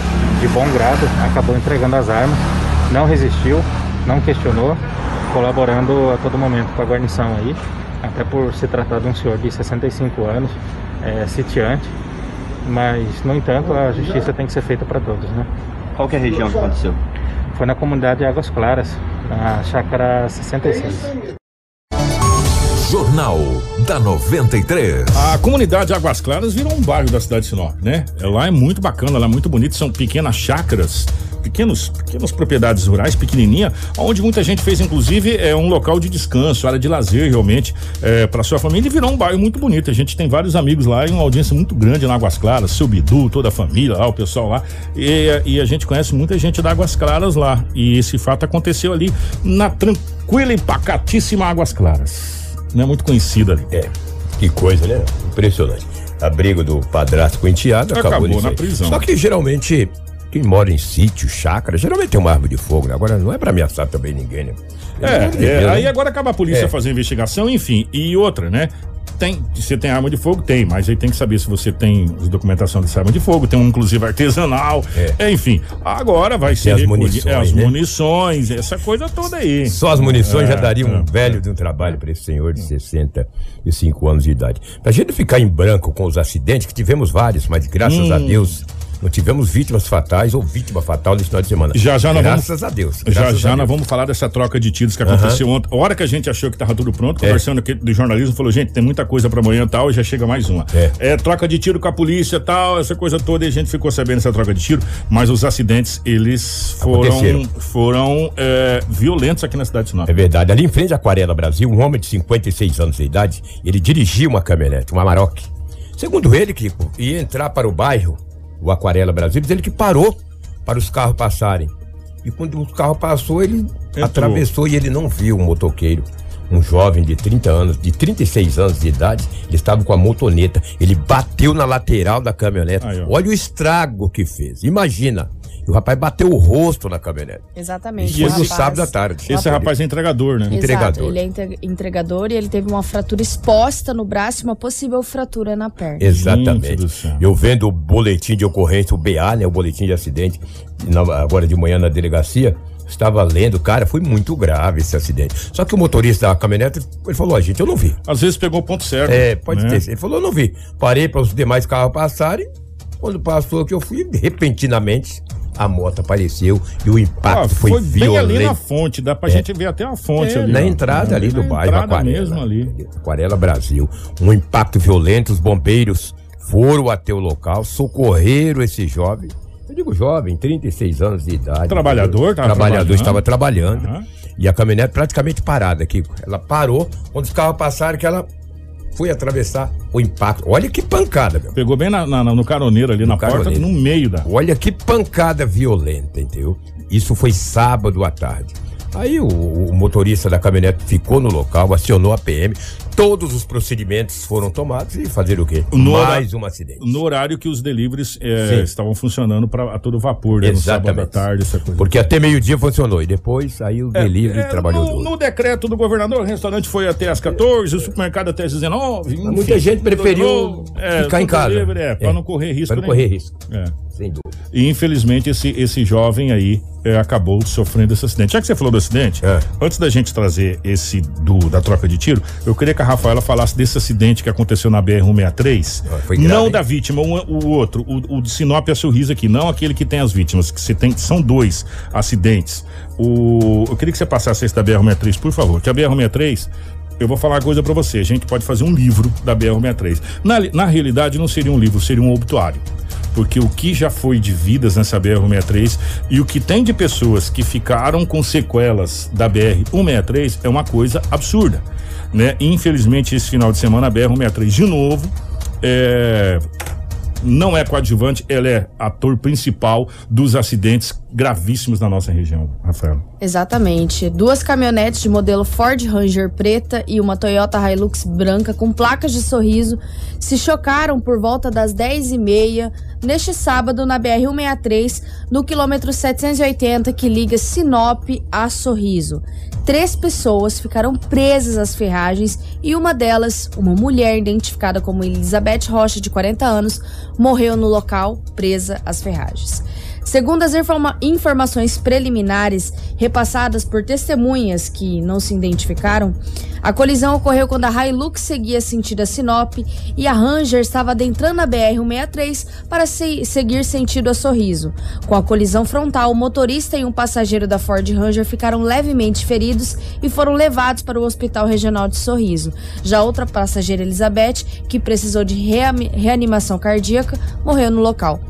de bom grado, acabou entregando as armas, não resistiu, não questionou, colaborando a todo momento com a guarnição aí, até por se tratar de um senhor de 65 anos, é, sitiante, mas, no entanto, a justiça tem que ser feita para todos, né? Qual que é a região que aconteceu? Foi na comunidade Águas Claras, na chácara 66. Jornal da 93. A comunidade Águas Claras virou um bairro da cidade de Sinop, né? É, Lá é muito bacana, lá é muito bonito, são pequenas chácaras, pequenos, pequenas propriedades rurais, pequenininha, onde muita gente fez inclusive é um local de descanso, área de lazer realmente é, para sua família e virou um bairro muito bonito. A gente tem vários amigos lá e uma audiência muito grande na Águas Claras, seu Bidu, toda a família lá, o pessoal lá e, e a gente conhece muita gente da Águas Claras lá e esse fato aconteceu ali na tranquila e pacatíssima Águas Claras. Não é muito conhecida ali. É, que coisa, né? Impressionante. A briga do padrasto com enteado acabou, Acabou na prisão. Só que geralmente, quem mora em sítio, chácara, geralmente tem uma arma de fogo, né? Agora não é pra ameaçar também ninguém, né? É, é, Deus, aí né? agora acaba a polícia É. fazer a investigação, enfim. E outra, né? Tem, você tem arma de fogo? Tem, mas aí tem que saber se você tem as documentação dessa arma de fogo, tem um inclusive artesanal, é, enfim. Agora vai ser as munições, é, as né? munições, essa coisa toda aí. Só as munições É, já daria um é. velho de um trabalho para esse senhor de 65 anos de idade. Pra gente ficar em branco com os acidentes, que tivemos vários, mas graças Hum. a Deus não tivemos vítimas fatais ou vítima fatal nesse final de semana. Já já nós graças vamos. a Deus. Já já a nós Deus. vamos falar dessa troca de tiros que aconteceu ontem. A hora que a gente achou que tava tudo pronto, É. conversando aqui do jornalismo, falou: gente, tem muita coisa pra amanhã e tal, e já chega mais uma. É. troca de tiro com a polícia e tal, essa coisa toda, e a gente ficou sabendo dessa troca de tiro, mas os acidentes, eles foram, foram é, violentos aqui na cidade de Sinop. É verdade. Ali em frente à Aquarela Brasil, um homem de 56 anos de idade, ele dirigia uma caminhonete, uma Amarok. Segundo ele, Kiko, ia entrar para o bairro, o Aquarela Brasil, diz ele que parou para os carros passarem. E quando o carro passou, ele atravessou e ele não viu o motoqueiro. Um jovem de 30 anos, de 36 anos de idade, ele estava com a motoneta. Ele bateu na lateral da caminhonete. Olha o estrago que fez. Imagina. O rapaz bateu o rosto na caminhonete. Exatamente. Isso foi no sábado à tarde. Esse rapaz é entregador, né? Exato, ele é entre- entregador e ele teve uma fratura exposta no braço e uma possível fratura na perna. Exatamente. Eu vendo o boletim de ocorrência, o BA, né? O boletim de acidente, na- agora de manhã na delegacia, Estava lendo, cara, foi muito grave esse acidente. Só que o motorista da caminhonete, ele falou, ó, gente, eu não vi. Às vezes pegou o ponto certo. É, pode né? ter. Ele falou, eu não vi. Parei para os demais carros passarem. Quando passou que eu fui, repentinamente, a moto apareceu e o impacto Ah, foi, foi violento. ali na fonte, dá pra É. gente ver até a fonte É, ali. na ó. entrada ali do bairro Aquarela. mesmo ali. Aquarela Brasil. Um impacto violento, os bombeiros foram até o local, socorreram esse jovem. Eu digo jovem, 36 anos de idade. Trabalhador, tava Trabalhador, trabalhando. estava trabalhando. E a caminhonete praticamente parada aqui. Ela parou, quando os carros passaram, que ela foi atravessar o impacto. Olha que pancada, meu. Pegou bem na- na- no caroneiro ali, na porta, caroneiro. no meio da. Olha que pancada violenta, entendeu? Isso foi sábado à tarde. Aí o, o motorista da caminhonete ficou no local, acionou a PM, todos os procedimentos foram tomados e fazer o quê? No Mais um acidente. No horário que os deliveries Sim. estavam funcionando pra, a todo vapor, né? No sábado à Exatamente. tarde, essa coisa. Porque até meio-dia funcionou e depois aí o delivery É, trabalhou no, no decreto do governador, o restaurante foi até as 14, o supermercado até as 19. Mas muita gente preferiu É, ficar em casa. delivery, É, pra É, não correr risco. pra não nenhum. correr risco. É. Sem dúvida. E infelizmente esse, esse jovem aí é, acabou sofrendo esse acidente. Já que você falou do acidente, É. antes da gente trazer esse do da troca de tiro, eu queria que a Rafaela falasse desse acidente que aconteceu na BR-163. Ah, foi grave, não hein? da vítima, o, o outro, o, o de Sinop e a Sorriso aqui, não aquele que tem as vítimas, que você tem, são dois acidentes. O, eu queria que você passasse esse da BR-163, por favor, que a BR-163 eu vou falar uma coisa pra você. A gente pode fazer um livro da BR-163. Na, na realidade, não seria um livro, seria um obituário. Porque o que já foi de vidas nessa BR-163 e o que tem de pessoas que ficaram com sequelas da BR-163 é uma coisa absurda. Né? Infelizmente, esse final de semana, a BR-163 de novo é, não é coadjuvante, ela é ator principal dos acidentes gravíssimos na nossa região, Rafael. Exatamente. Duas caminhonetes de modelo Ford Ranger preta e uma Toyota Hilux branca com placas de sorriso se chocaram por volta das 10h30 neste sábado na BR-163, no quilômetro 780 que liga Sinop a Sorriso. Três pessoas ficaram presas às ferragens e uma delas, uma mulher identificada como Elizabeth Rocha, de 40 anos, morreu no local presa às ferragens. Segundo as informa- informações preliminares repassadas por testemunhas que não se identificaram, a colisão ocorreu quando a Hilux seguia sentido a Sinop e a Ranger estava adentrando a BR-163 para se- seguir sentido a Sorriso. Com a colisão frontal, o motorista e um passageiro da Ford Ranger ficaram levemente feridos e foram levados para o Hospital Regional de Sorriso. Já outra passageira, Elizabeth, que precisou de reanimação cardíaca, morreu no local.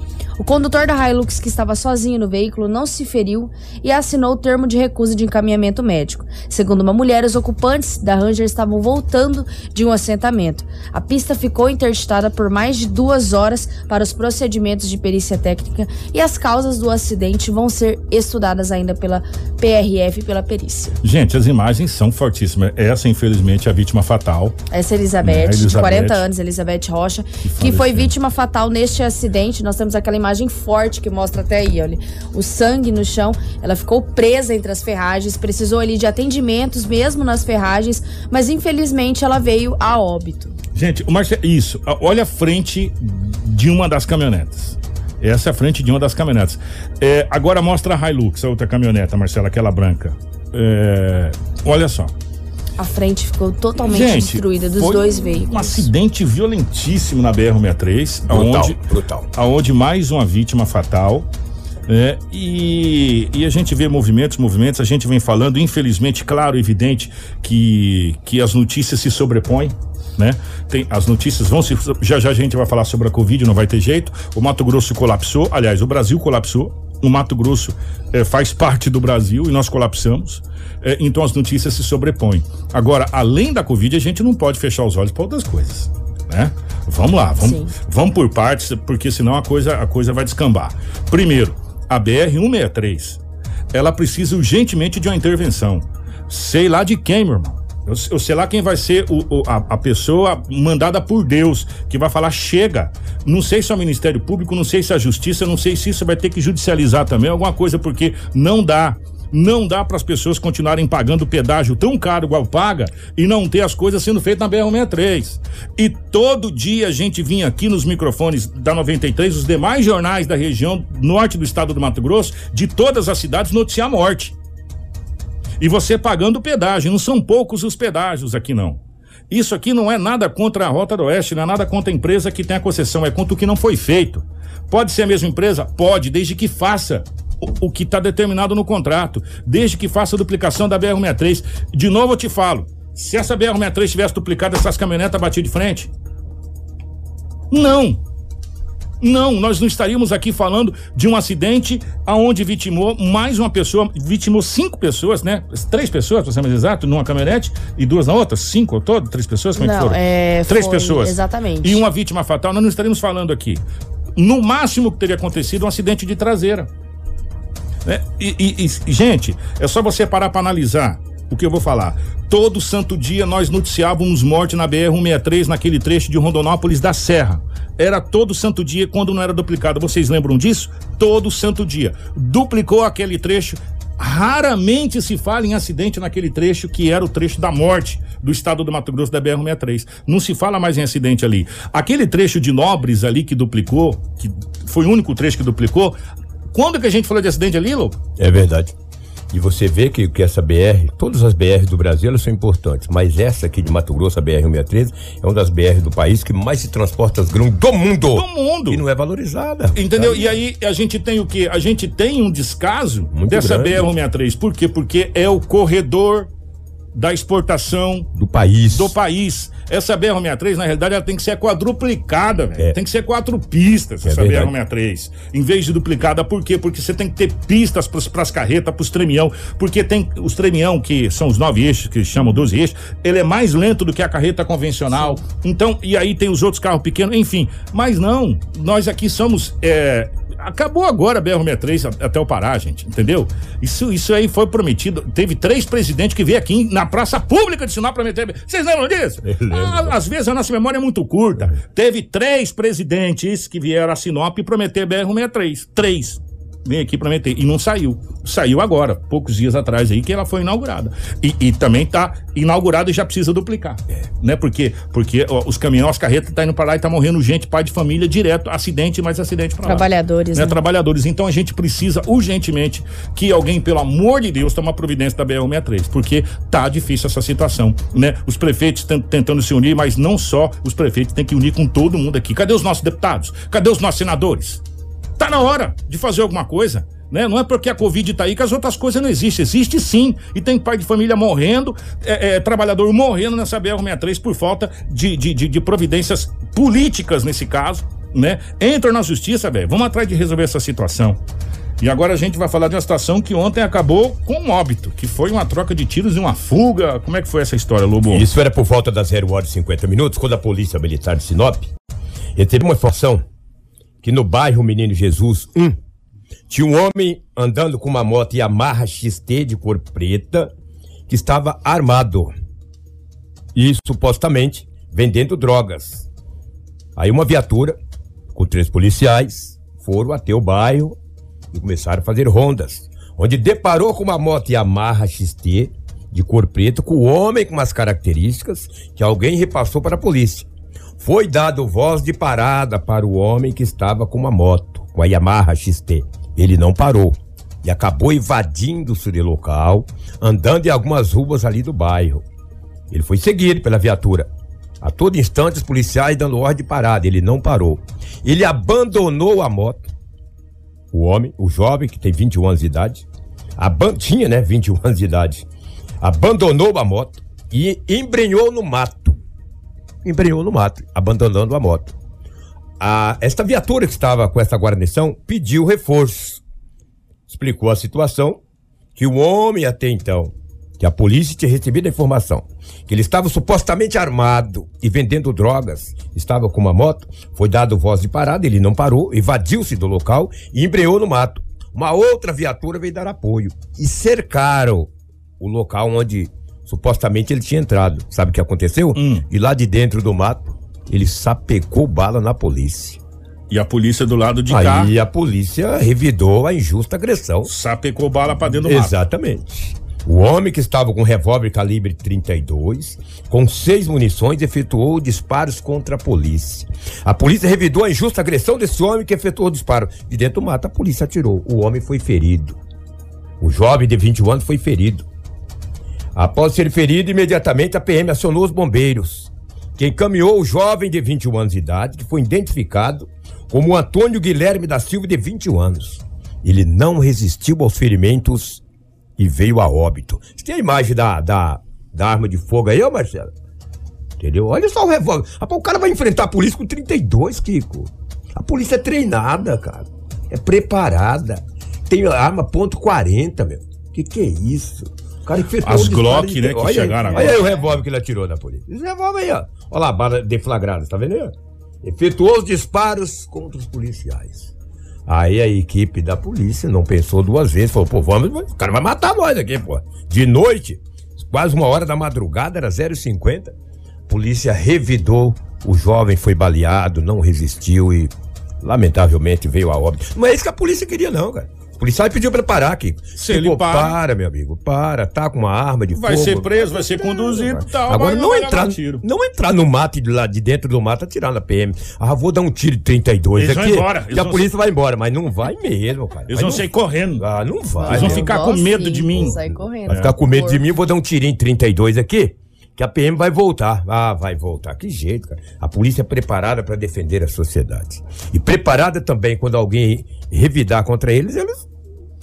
O condutor da Hilux, que estava sozinho no veículo, não se feriu e assinou o termo de recusa de encaminhamento médico. Segundo uma mulher, os ocupantes da Ranger estavam voltando de um assentamento. A pista ficou interditada por mais de duas horas para os procedimentos de perícia técnica e as causas do acidente vão ser estudadas ainda pela PRF e pela perícia. Gente, as imagens são fortíssimas. Essa, infelizmente, é a vítima fatal. Essa é Elizabeth, É, a de Elizabeth. 40 anos, Elizabeth Rocha, que, faleceu. foi vítima fatal neste acidente. Nós temos aquela imagem forte que mostra até aí, olha, o sangue no chão. Ela ficou presa entre as ferragens, precisou ali de atendimentos mesmo nas ferragens, mas infelizmente ela veio a óbito. Gente, o Marcelo, isso, olha a frente de uma das caminhonetas. Essa é a frente de uma das caminhonetas. É, agora mostra a Hilux, a outra caminhoneta, Marcela, aquela branca. É, olha só. A frente ficou totalmente Gente, destruída dos foi dois Um veículos. acidente violentíssimo na BR-163, Brutal, aonde, brutal. aonde mais uma vítima fatal. né? E, e a gente vê movimentos, movimentos, a gente vem falando, infelizmente, claro, evidente, que, que as notícias se sobrepõem. Né? Tem, as notícias vão se. Já já a gente vai falar sobre a Covid, não vai ter jeito. O Mato Grosso colapsou, aliás, o Brasil colapsou. O Mato Grosso eh, faz parte do Brasil e nós colapsamos. Eh, então as notícias se sobrepõem. Agora, além da Covid, a gente não pode fechar os olhos para outras coisas. Né? Vamos lá, vamos, vamos por partes, porque senão a coisa, a coisa vai descambar. Primeiro, a BR-163, ela precisa urgentemente de uma intervenção. Sei lá de quem, meu irmão. Eu, eu sei lá quem vai ser o, o- a, a pessoa mandada por Deus, que vai falar chega. Não sei se é o Ministério Público, não sei se é a Justiça, não sei se isso vai ter que judicializar também alguma coisa, porque não dá. Não dá para as pessoas continuarem pagando pedágio tão caro igual paga e não ter as coisas sendo feitas na BR-163. E todo dia a gente vinha aqui nos microfones da 93, os demais jornais da região norte do estado do Mato Grosso, de todas as cidades, noticiar a morte. E você pagando pedágio. Não são poucos os pedágios aqui, não. Isso aqui não é nada contra a Rota do Oeste, não é nada contra a empresa que tem a concessão, é contra o que não foi feito. Pode ser a mesma empresa? Pode, desde que faça o, o que está determinado no contrato, desde que faça a duplicação da BR-63. De novo eu te falo, se essa BR-63 tivesse duplicado, essas caminhonetas batiam de frente? Não. Não, nós não estaríamos aqui falando de um acidente aonde vitimou mais uma pessoa, vitimou cinco pessoas, né? Três pessoas, para ser mais exato, numa caminhonete e duas na outra, cinco ao todo, três pessoas, como é que Não, foram? é, Três foi- pessoas. exatamente. E uma vítima fatal, nós não estaríamos falando aqui. No máximo que teria acontecido um acidente de traseira. né? E, e- e, gente, é só você parar para analisar o que eu vou falar. Todo santo dia nós noticiávamos morte na BR-163 naquele trecho de Rondonópolis da Serra. Era todo santo dia quando não era duplicado. Vocês lembram disso? Todo santo dia. Duplicou aquele trecho. Raramente se fala em acidente naquele trecho que era o trecho da morte do estado do Mato Grosso da BR-163. Não se fala mais em acidente ali. Aquele trecho de Nobres ali que duplicou, que foi o único trecho que duplicou. Quando que a gente falou de acidente ali, Lô? É verdade. E você vê que, que essa BR, todas as BRs do Brasil são importantes, mas essa aqui de Mato Grosso, a BR-163, é uma das BRs do país que mais se transporta as grãos do mundo. Do mundo. E não é valorizada. Entendeu? E aí a gente tem o quê? A gente tem um descaso Muito dessa grande. BR-163. Por quê? Porque é o corredor da exportação do país. Do país. Essa BR-163, na realidade, ela tem que ser quadruplicada, velho. É. Tem que ser quatro pistas, essa verdade. BR-163. Em vez de duplicada, por quê? Porque você tem que ter pistas pros, pras carretas, pros tremião. Porque tem os tremião, que são os nove eixos, que chamam 12 eixos, ele é mais lento do que a carreta convencional. Então, e aí tem os outros carros pequenos, enfim. Mas não, nós aqui somos. é, Acabou agora a BR-63 a- até o Pará, gente, entendeu? Isso, isso aí foi prometido. Teve três presidentes que veio aqui na praça pública de Sinop prometer. Vocês lembram disso? Ah, às vezes a nossa memória é muito curta. Teve três presidentes que vieram a Sinop prometer BR-163. Três. Vem aqui prometer. E não saiu. Saiu agora, poucos dias atrás aí, que ela foi inaugurada. E, e também tá inaugurada e já precisa duplicar. Né? Porque, porque ó, os caminhões, as carretas tá indo pra lá e tá morrendo gente, pai de família, direto. Acidente, mais acidente pra lá. Trabalhadores, Né? né? Trabalhadores. Então a gente precisa urgentemente que alguém, pelo amor de Deus, tome uma providência da BR-163, porque tá difícil essa situação, né? Os prefeitos ten- tentando se unir, mas não só os prefeitos têm que unir com todo mundo aqui. Cadê os nossos deputados? Cadê os nossos senadores? Tá na hora de fazer alguma coisa. Né? Não é porque a Covid tá aí que as outras coisas não existem. Existe sim. E tem pai de família morrendo, é, é, trabalhador morrendo nessa BR-63 por falta de, de, de, de providências políticas nesse caso. Né? Entra na justiça, velho. Vamos atrás de resolver essa situação. E agora a gente vai falar de uma situação que ontem acabou com um óbito, que foi uma troca de tiros e uma fuga. Como é que foi essa história, Lobo? Isso era por volta das 0 horas e 50 minutos, quando a Polícia Militar de Sinop recebeu uma informação que no bairro Menino Jesus 1 tinha um homem andando com uma moto Yamaha XT de cor preta que estava armado e supostamente vendendo drogas. Aí uma viatura com três policiais foram até o bairro e começaram a fazer rondas, onde deparou com uma moto Yamaha XT de cor preta com o homem com umas características que alguém repassou para a polícia. Foi dado voz de parada para o homem que estava com uma moto, com a Yamaha XT. Ele não parou e acabou invadindo o de local, andando em algumas ruas ali do bairro. Ele foi seguido pela viatura. A todo instante, os policiais dando ordem de parada. Ele não parou. Ele abandonou a moto. O homem, o jovem, que tem 21 anos de idade, tinha, né, 21 anos de idade, abandonou a moto e embrenhou no mato. Embrenhou no mato, abandonando a moto. A, esta viatura que estava com essa guarnição pediu reforço. Explicou a situação que o homem até então, que a polícia tinha recebido a informação, que ele estava supostamente armado e vendendo drogas, estava com uma moto, foi dado voz de parada, ele não parou, evadiu-se do local e embreou no mato. Uma outra viatura veio dar apoio e cercaram o local onde supostamente ele tinha entrado. Sabe o que aconteceu? E lá de dentro do mato, ele sapecou bala na polícia. E a polícia do lado de Aí cá. a polícia revidou a injusta agressão. Sapecou bala pra dentro do mato. Exatamente. O homem que estava com um revólver calibre 32, com seis munições, efetuou disparos contra a polícia. A polícia revidou a injusta agressão desse homem que efetuou o disparo. De dentro do mato, a polícia atirou. O homem foi ferido. O jovem de 21 anos foi ferido. Após ser ferido, imediatamente a PM acionou os bombeiros, que encaminhou o jovem de 21 anos de idade, que foi identificado como Antônio Guilherme da Silva, de 21 anos. Ele não resistiu aos ferimentos e veio a óbito. Você tem a imagem da, da, da arma de fogo aí, ô Marcelo? Entendeu? Olha só o revólver. Rapaz, o cara vai enfrentar a polícia com 32, Kiko. A polícia é treinada, cara. É preparada. Tem arma ponto .40, meu. Que que é isso? Cara efetuou As Glock, de- né, que olha aí, chegaram Olha aí agora. o revólver que ele atirou na polícia. Esse revólver aí, ó. Olha lá, a bala deflagrada, tá vendo aí? ó? Efetuou os disparos contra os policiais. Aí a equipe da polícia não pensou duas vezes, falou, pô, vamos, o cara vai matar nós aqui, pô. De noite, quase uma hora da madrugada, era 0,50. Polícia revidou, o jovem foi baleado, não resistiu e, lamentavelmente, veio a óbito. Não é isso que a polícia queria, não, cara. O policial pediu pra ele parar aqui. Se ele para- para, meu amigo, para, tá com uma arma de Vai fogo. ser preso, vai ser conduzido e tal. Agora não vai levar entrar, tiro. não entrar no mato de lá de dentro do mato atirar na PM. Ah, vou dar um tiro de 32 Eles vão aqui. embora, E eles a vão- polícia vai embora, mas não vai mesmo, cara. Eles vão não- sair correndo. Ah, não vai. Eles vão ficar com medo de mim. Sai correndo. Vai ficar com medo de mim, vou dar um tirinho em 32 aqui, que a PM vai voltar. Ah, vai voltar. Que jeito, cara. A polícia é preparada para defender a sociedade. E preparada também quando alguém revidar contra eles, eles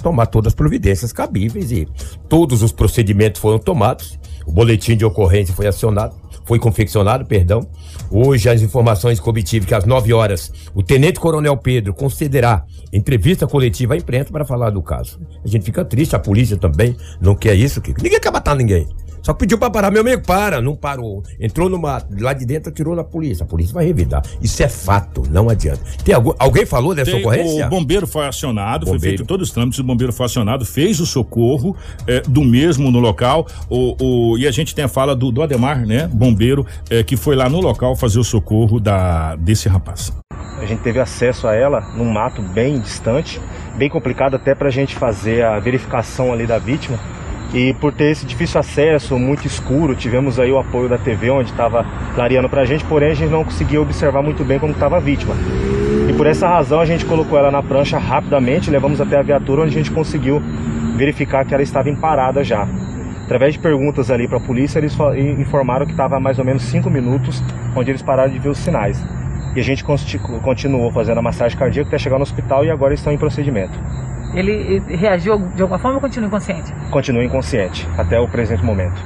tomar todas as providências cabíveis e todos os procedimentos foram tomados. O boletim de ocorrência foi acionado, foi confeccionado, perdão. Hoje as informações que obtive que às 9 horas o Tenente Coronel Pedro concederá entrevista coletiva à imprensa para falar do caso. A gente fica triste, a polícia também não quer isso, Kiko. Ninguém quer matar ninguém. Só pediu pra parar, meu amigo, para, não parou. Entrou no mato, lá de dentro atirou na polícia. A polícia vai revidar. Isso é fato, não adianta. Tem algum, alguém falou dessa Tem- ocorrência? O bombeiro foi acionado, foi Bombeiro. feito todos os trâmites, o bombeiro foi acionado, fez o socorro eh, do mesmo no local. O, o- e a gente tem a fala do, do Ademar, né? Bombeiro, eh, que foi lá no local fazer o socorro da, desse rapaz. A gente teve acesso a ela num mato bem distante, bem complicado até para a gente fazer a verificação ali da vítima. E por ter esse difícil acesso, muito escuro, tivemos aí o apoio da TV onde estava clareando para a gente, porém a gente não conseguia observar muito bem como estava a vítima. E por essa razão a gente colocou ela na prancha rapidamente, levamos até a viatura onde a gente conseguiu verificar que ela estava em parada já. Através de perguntas ali para a polícia, eles informaram que estava mais ou menos cinco minutos, onde eles pararam de ver os sinais. E a gente continuou fazendo a massagem cardíaca até chegar no hospital e agora estão em procedimento. Ele reagiu de alguma forma ou continua inconsciente? Continua inconsciente até o presente momento.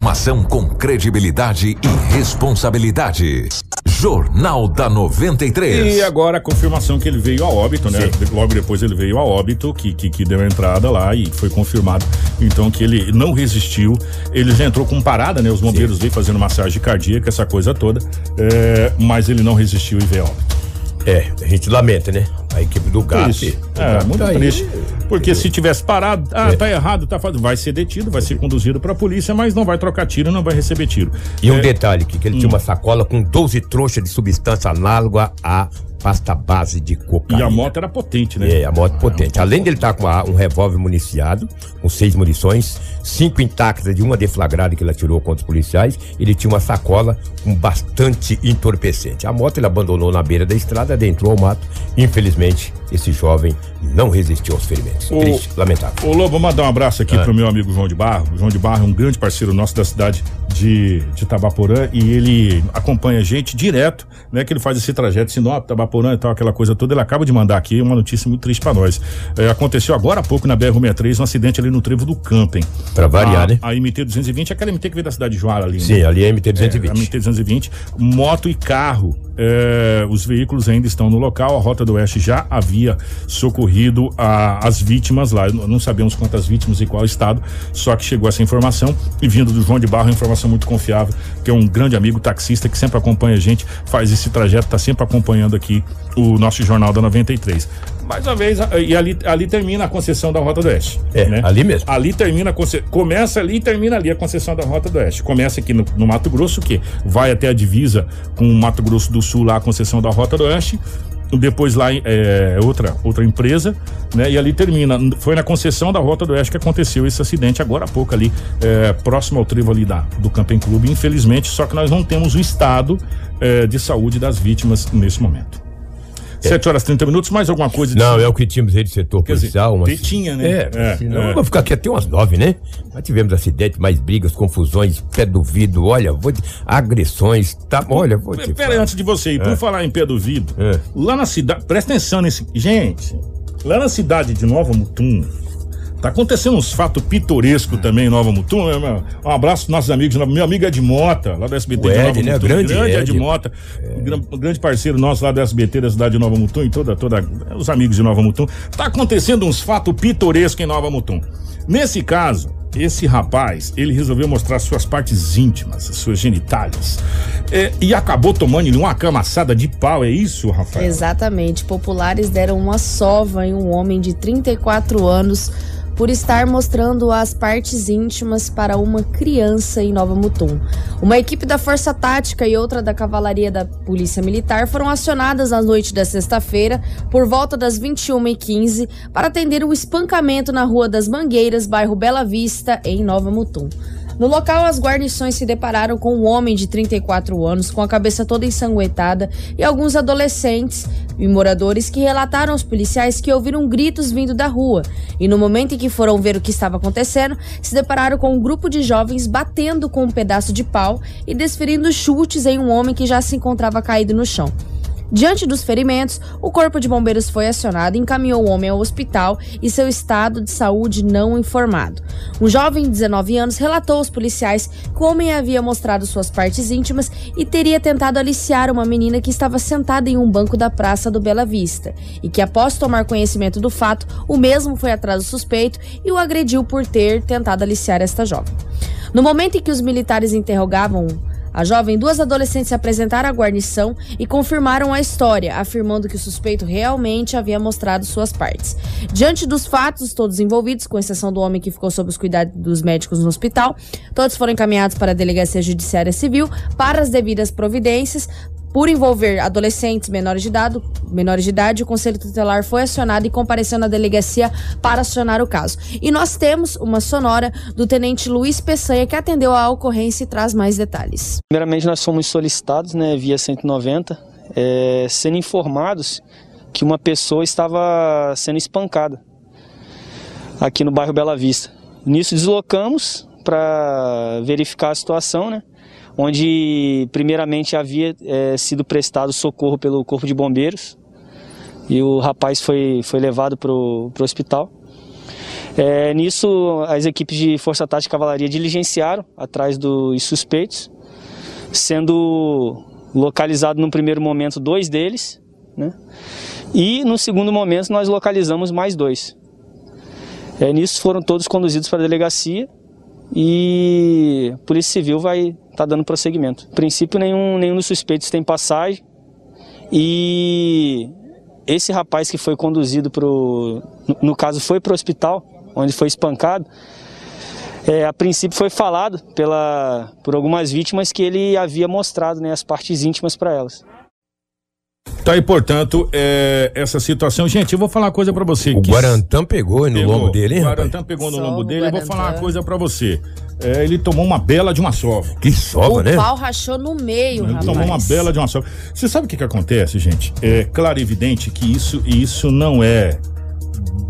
Informação com credibilidade e responsabilidade. Jornal da 93. E agora a confirmação que ele veio a óbito, né? Logo depois ele veio a óbito, que, que, que deu a entrada lá e foi confirmado. Então que ele não resistiu. Ele já entrou com parada, né? Os bombeiros veio fazendo massagem cardíaca, essa coisa toda. é, mas ele não resistiu e veio a óbito. É, a gente lamenta, né? A equipe do GAP. Isso. É, GAP muito tá aí. triste. Porque se tivesse parado, ah, É. tá errado, tá fazendo. Vai ser detido, vai ser conduzido pra polícia, mas não vai trocar tiro, não vai receber tiro. E um É, detalhe, que, que ele Hum. tinha uma sacola com 12 trouxas de substância análoga à pasta base de cocaína. E a moto era potente, né? É, a moto potente. Além dele estar com a- um revólver municiado, com seis munições, cinco intactas de uma deflagrada que ele atirou contra os policiais, ele tinha uma sacola com bastante entorpecente. A moto ele abandonou na beira da estrada, adentrou ao mato. Infelizmente, esse jovem não resistiu aos ferimentos. O- Triste, lamentável. Ô Lobo, mandar um abraço aqui Ah. pro meu amigo João de Barro. O João de Barro é um grande parceiro nosso da cidade de, de Tabaporã e ele acompanha a gente direto, né? Que ele faz esse trajeto Sinop, Tabaporã e tal, aquela coisa toda. Ele acaba de mandar aqui uma notícia muito triste pra nós. É, aconteceu agora há pouco na BR-63 um acidente ali no trevo do Camping. Pra variar, a, né? A MT-220, aquela MT que veio da cidade de Joara ali. Sim, né? ali é MT-220. É, a MT-220, moto e carro. É, os veículos ainda estão no local. A Rota do Oeste já havia socorrido a- as vítimas lá. Não sabemos quantas vítimas e qual estado, só que chegou essa informação. E vindo do João de Barro, informação muito confiável, que é um grande amigo taxista que sempre acompanha a gente, faz esse trajeto, está sempre acompanhando aqui o nosso Jornal da 93. Mais uma vez, e ali, ali termina a concessão da Rota do Oeste. É, né? ali mesmo. Ali termina a conce... começa ali e termina ali a concessão da Rota do Oeste. Começa aqui no, no Mato Grosso, que vai até a divisa com o Mato Grosso do Sul, lá a concessão da Rota do Oeste. Depois lá é outra outra empresa, né? E ali termina. Foi na concessão da Rota do Oeste que aconteceu esse acidente agora há pouco ali, é, próximo ao trevo ali da, do Camping Clube, infelizmente, só que nós não temos o estado é, de saúde das vítimas nesse momento. 7 horas e 30 minutos, mais alguma coisa? de- Não, é o que tínhamos aí de setor Quer dizer, policial. umas- tinha, né? É, É, senão é. eu vou ficar aqui até umas nove, né? Já tivemos acidentes, mais brigas, confusões, pé do vidro, olha, vou te- agressões, tá? Olha, vou te Pera aí, antes de você ir, por É. falar em pé do vidro, lá na cidade, presta atenção nesse. Gente, lá na cidade de Nova Mutum, tá acontecendo uns fatos pitorescos também em Nova Mutum. né, meu? Um abraço pros nossos amigos, meu amigo Ed Mota, lá do SBT O de Ed, Nova né? Mutum. Grande Ed, Ed. Mota, gran- grande parceiro nosso lá do SBT da cidade de Nova Mutum e toda, toda, os amigos de Nova Mutum. Tá acontecendo uns fatos pitorescos em Nova Mutum. Nesse caso, esse rapaz, ele resolveu mostrar suas partes íntimas, as suas genitálias. É, e acabou tomando uma camaçada de pau, é isso, Rafael? Exatamente. Populares deram uma sova em um homem de 34 anos por estar mostrando as partes íntimas para uma criança em Nova Mutum. Uma equipe da Força Tática e outra da Cavalaria da Polícia Militar foram acionadas na noite da sexta-feira, por volta das 21h15, para atender o espancamento na Rua das Mangueiras, bairro Bela Vista, em Nova Mutum. No local, as guarnições se depararam com um homem de 34 anos, com a cabeça toda ensanguentada, e alguns adolescentes e moradores que relataram aos policiais que ouviram gritos vindo da rua. E no momento em que foram ver o que estava acontecendo, se depararam com um grupo de jovens batendo com um pedaço de pau e desferindo chutes em um homem que já se encontrava caído no chão. Diante dos ferimentos, o Corpo de Bombeiros foi acionado e encaminhou o homem ao hospital e seu estado de saúde não informado. Um jovem de 19 anos relatou aos policiais que o homem havia mostrado suas partes íntimas e teria tentado aliciar uma menina que estava sentada em um banco da praça do Bela Vista, e que após tomar conhecimento do fato, o mesmo foi atrás do suspeito e o agrediu por ter tentado aliciar esta jovem. No momento em que os militares interrogavam a jovem, duas adolescentes se apresentaram à guarnição e confirmaram a história, afirmando que o suspeito realmente havia mostrado suas partes. Diante dos fatos, todos envolvidos, com exceção do homem que ficou sob os cuidados dos médicos no hospital, todos foram encaminhados para a Delegacia Judiciária Civil para as devidas providências. Por envolver adolescentes menores de, idade, menores de idade, o Conselho Tutelar foi acionado e compareceu na delegacia para acionar o caso. E nós temos uma sonora do Tenente Luiz Peçanha, que atendeu a ocorrência e traz mais detalhes. Primeiramente, nós fomos solicitados, né, via 190, é, sendo informados que uma pessoa estava sendo espancada aqui no bairro Bela Vista. Nisso, deslocamos para verificar a situação, né, onde primeiramente havia é, sido prestado socorro pelo Corpo de Bombeiros e o rapaz foi, foi levado para o hospital. É, nisso, as equipes de Força Tática e Cavalaria diligenciaram atrás dos suspeitos, sendo localizado no primeiro momento dois deles, né? e no segundo momento nós localizamos mais dois. É, nisso foram todos conduzidos para a delegacia e a Polícia Civil vai estar tá dando prosseguimento. A princípio, nenhum, nenhum dos suspeitos tem passagem e esse rapaz que foi conduzido para no, no caso foi para o hospital, onde foi espancado, é, a princípio foi falado pela, por algumas vítimas que ele havia mostrado né, as partes íntimas para elas. Tá aí, portanto, é, essa situação. Gente, eu vou falar uma coisa pra você. O Guarantã pegou no lombo dele, hein, O rapaz? Guarantã pegou no Só lombo o dele. Eu vou falar uma coisa pra você. É, ele tomou uma bela de uma sova. Que sova, o pau rachou no meio, Ele rapaz. tomou uma bela de uma sova. Você sabe o que que acontece, gente? É claro e evidente que isso, isso não é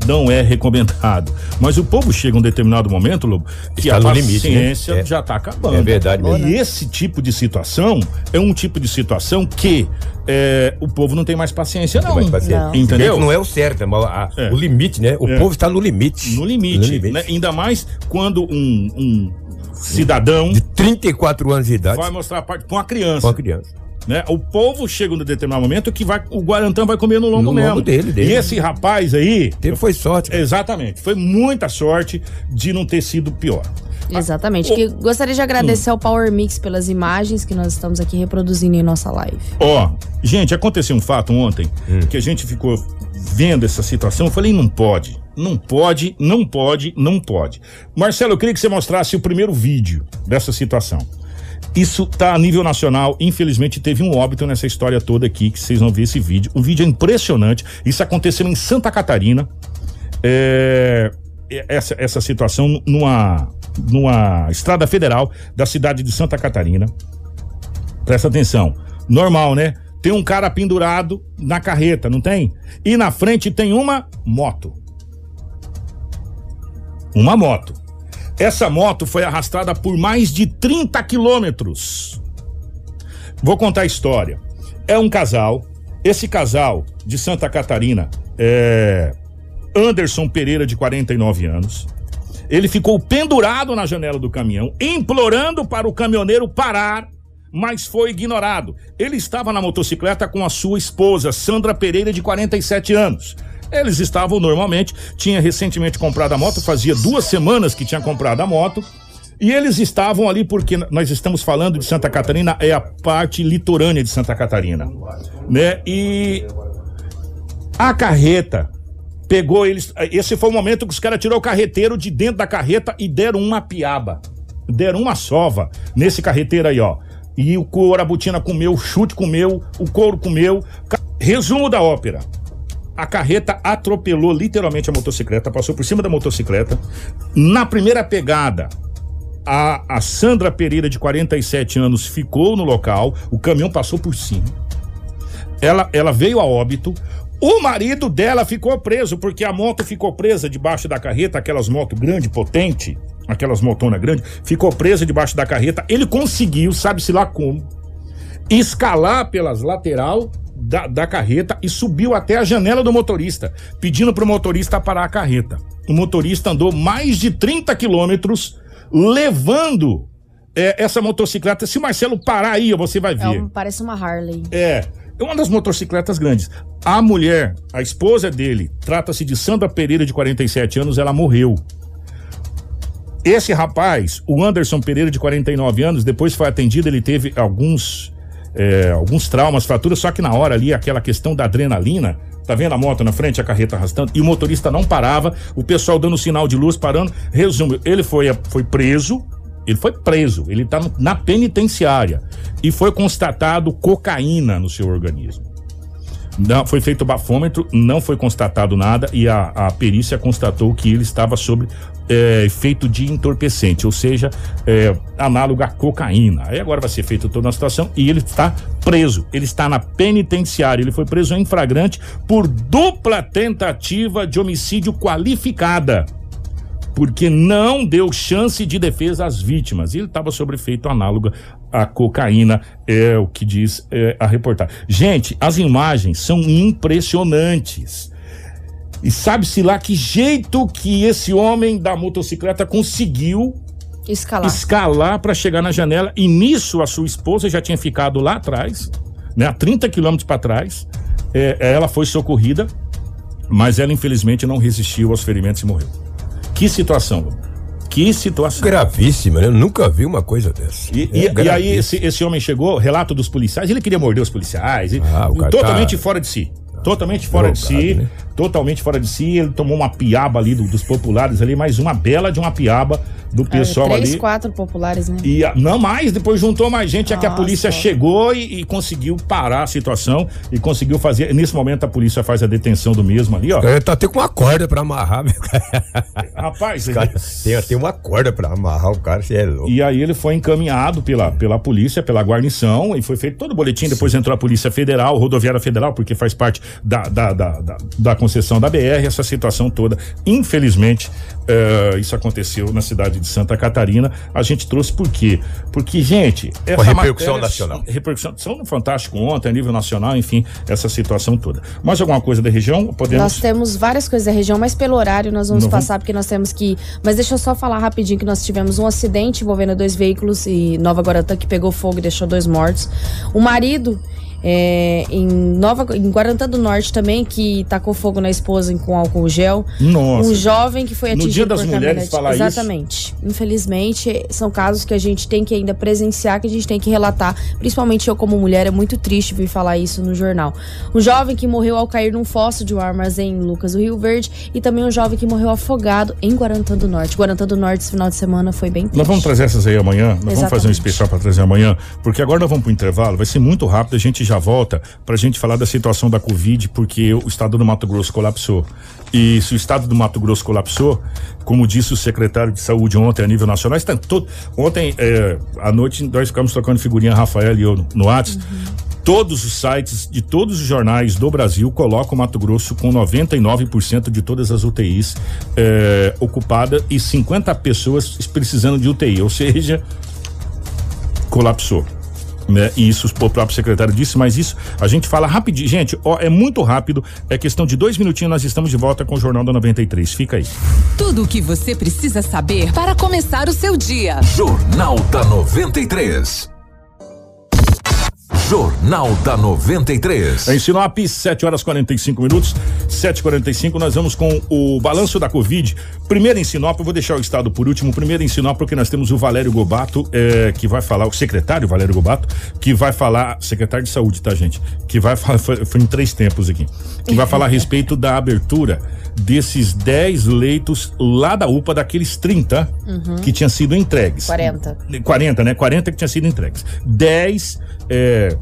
não é recomendado. Mas o povo chega um determinado momento, Lobo, que Está a no limite, né? paciência É. já tá acabando. É verdade mesmo. E esse tipo de situação é um tipo de situação que é, o povo não tem mais paciência, não. mais paciência. Entendeu? Não é o certo, mas a- É. o limite, né? O É. povo está no limite. No limite, né? Ainda mais quando um, um cidadão De 34 anos de idade. vai mostrar a parte com a criança. Com a criança. Né? O povo chega em um determinado momento que vai, o Guarantã vai comer no lombo No mesmo. lombo dele, dele. E esse rapaz aí. Teve foi sorte. Exatamente. Foi muita sorte de não ter sido pior. Exatamente. Que gostaria de agradecer ao Power Mix pelas imagens que nós estamos aqui reproduzindo em nossa live. Ó, gente, aconteceu um fato ontem que a gente ficou vendo essa situação. Eu falei, não pode. Não pode, não pode, não pode. Marcelo, eu queria que você mostrasse o primeiro vídeo dessa situação. Isso tá a nível nacional. Infelizmente, teve um óbito nessa história toda aqui, que vocês vão ver esse vídeo. O vídeo é impressionante. Isso aconteceu em Santa Catarina. É, essa, essa situação numa, numa estrada federal da cidade de Santa Catarina. Presta atenção. Normal, né? tem um cara pendurado na carreta, não tem? E na frente tem uma moto. Uma moto. Essa moto foi arrastada por mais de 30 quilômetros. Vou contar a história. É um casal. Esse casal de Santa Catarina é Anderson Pereira, de 49 anos. Ele ficou pendurado na janela do caminhão, implorando para o caminhoneiro parar, mas foi ignorado. Ele estava na motocicleta com a sua esposa, Sandra Pereira, de 47 anos. Eles estavam normalmente, tinha recentemente comprado a moto, fazia duas semanas que tinha comprado a moto. E eles estavam ali porque nós estamos falando de Santa Catarina, é a parte litorânea de Santa Catarina, né? E a carreta pegou eles, esse foi o momento que os caras tirou o carreteiro de dentro da carreta e deram uma piaba, deram uma sova nesse carreteiro aí, ó. E o couro, a botina comeu, o chute comeu, o couro comeu. Resumo da ópera. A carreta atropelou literalmente a motocicleta, passou por cima da motocicleta. Na primeira pegada, a, a Sandra Pereira, de 47 anos, ficou no local, o caminhão passou por cima. Ela, ela veio a óbito. O marido dela ficou preso, porque a moto ficou presa debaixo da carreta, aquelas motos grande, potente, aquelas motonas grandes, ficou presa debaixo da carreta. Ele conseguiu, sabe-se lá como, escalar pelas lateral da, da carreta e subiu até a janela do motorista, pedindo pro motorista parar a carreta. O motorista andou mais de 30 quilômetros levando é, essa motocicleta. Se o Marcelo parar aí, você vai ver. É parece uma Harley. É, é uma das motocicletas grandes. A mulher, a esposa dele, trata-se de Sandra Pereira, de 47 anos, ela morreu. Esse rapaz, o Anderson Pereira, de 49 anos, depois foi atendido, ele teve alguns, é, alguns traumas, fraturas, só que na hora ali, aquela questão da adrenalina, tá vendo a moto na frente, a carreta arrastando, e o motorista não parava, o pessoal dando sinal de luz, parando. Resumo, ele foi, foi preso, ele foi preso, ele tá na penitenciária e foi constatado cocaína no seu organismo. Não, foi feito o bafômetro, não foi constatado nada e a, a perícia constatou que ele estava sob é, efeito de entorpecente, ou seja, é, análogo à cocaína. Aí agora vai ser feita toda a situação e ele está preso. Ele está na penitenciária. Ele foi preso em flagrante por dupla tentativa de homicídio qualificada porque não deu chance de defesa às vítimas. Ele estava sob efeito análogo à cocaína, é o que diz é, a reportagem. Gente, as imagens são impressionantes. E sabe-se lá que jeito que esse homem da motocicleta conseguiu Escalar. escalar para chegar na janela. E nisso a sua esposa já tinha ficado lá atrás, né, a 30 quilômetros para trás. É, ela foi socorrida, mas ela infelizmente não resistiu aos ferimentos e morreu. Que situação. Que situação. Gravíssima, né? Eu nunca vi uma coisa dessa. E, É e- e aí esse, esse homem chegou, relato dos policiais, ele queria morder os policiais, e- Ah, cara totalmente tá- fora de si. Totalmente fora de si, né? Totalmente fora de si. Ele tomou uma piaba ali do- dos populares ali, mais uma bela de uma piaba do pessoal três, ali. quatro populares, né? E não mais, depois juntou mais gente, é que a polícia chegou e, e conseguiu parar a situação e conseguiu fazer. Nesse momento a polícia faz a detenção do mesmo ali, ó. O cara tá até com uma corda pra amarrar, meu cara. Rapaz, cara tem até uma corda pra amarrar o cara, você é louco. E aí ele foi encaminhado pela, pela polícia, pela guarnição, e foi feito todo o boletim. Depois entrou a Polícia Federal, Rodoviária Federal, porque faz parte da, da, da, da, da concessão da BR, essa situação toda. Infelizmente, eh, isso aconteceu na cidade de Santa Catarina. A gente trouxe por quê? Porque, gente. Com repercussão matéria- nacional. Repercussão Fantástico ontem, a nível nacional, enfim, essa situação toda. Mais alguma coisa da região? Podemos. Nós temos várias coisas da região, mas pelo horário nós vamos Não vamos- passar porque nós temos que. Mas deixa eu só falar rapidinho que nós tivemos um acidente envolvendo dois veículos e Nova Guarantã que pegou fogo e deixou dois mortos. O marido. É, em Nova em Guarantã do Norte também que tacou fogo na esposa com álcool gel. Nossa. Um jovem que foi No atingido Dia das por Mulheres falar isso? Exatamente. Infelizmente, são casos que a gente tem que ainda presenciar, que a gente tem que relatar. Principalmente eu, como mulher, é muito triste vir falar isso no jornal. Um jovem que morreu ao cair num fosso de um armazém em Lucas do Rio Verde e também um jovem que morreu afogado em Guarantã do Norte. Guarantã do Norte, esse final de semana, foi bem triste. Nós vamos trazer essas aí amanhã. Nós vamos fazer um Exatamente. especial para trazer amanhã, porque agora nós vamos pro intervalo. Vai ser muito rápido. A gente já volta pra gente falar da situação da Covid, porque o estado do Mato Grosso colapsou. E se o estado do Mato Grosso colapsou, como disse o secretário de saúde ontem a nível nacional, está todo, ontem é, à noite nós ficamos trocando figurinha Rafael e eu no, no WhatsApp. Todos os sites de todos os jornais do Brasil colocam o Mato Grosso com 99% de todas as UTIs é, ocupada e 50 pessoas precisando de UTI, ou seja, colapsou. Né? E isso o próprio secretário disse, mas isso a gente fala rapidinho. Gente, ó, é muito rápido, é questão de dois minutinhos, nós estamos de volta com o Jornal da 93. Fica aí. Tudo o que você precisa saber para começar o seu dia. Jornal da 93. Jornal da 93. Em Sinop, 7 horas 45 minutos, 7h45, nós vamos com o balanço da Covid. Primeiro em Sinop, eu vou deixar o estado por último. Primeiro em Sinop, porque nós temos o Valério Gobato, eh, que vai falar, o secretário Valério Gobato, que vai falar, secretário de saúde, tá, gente? Que vai falar, foi, foi em três tempos aqui, que vai falar a respeito da abertura desses 10 leitos lá da UPA, daqueles 30 Uhum. que tinham sido entregues. 40. 40, né? 40 que tinham sido entregues. 10 é,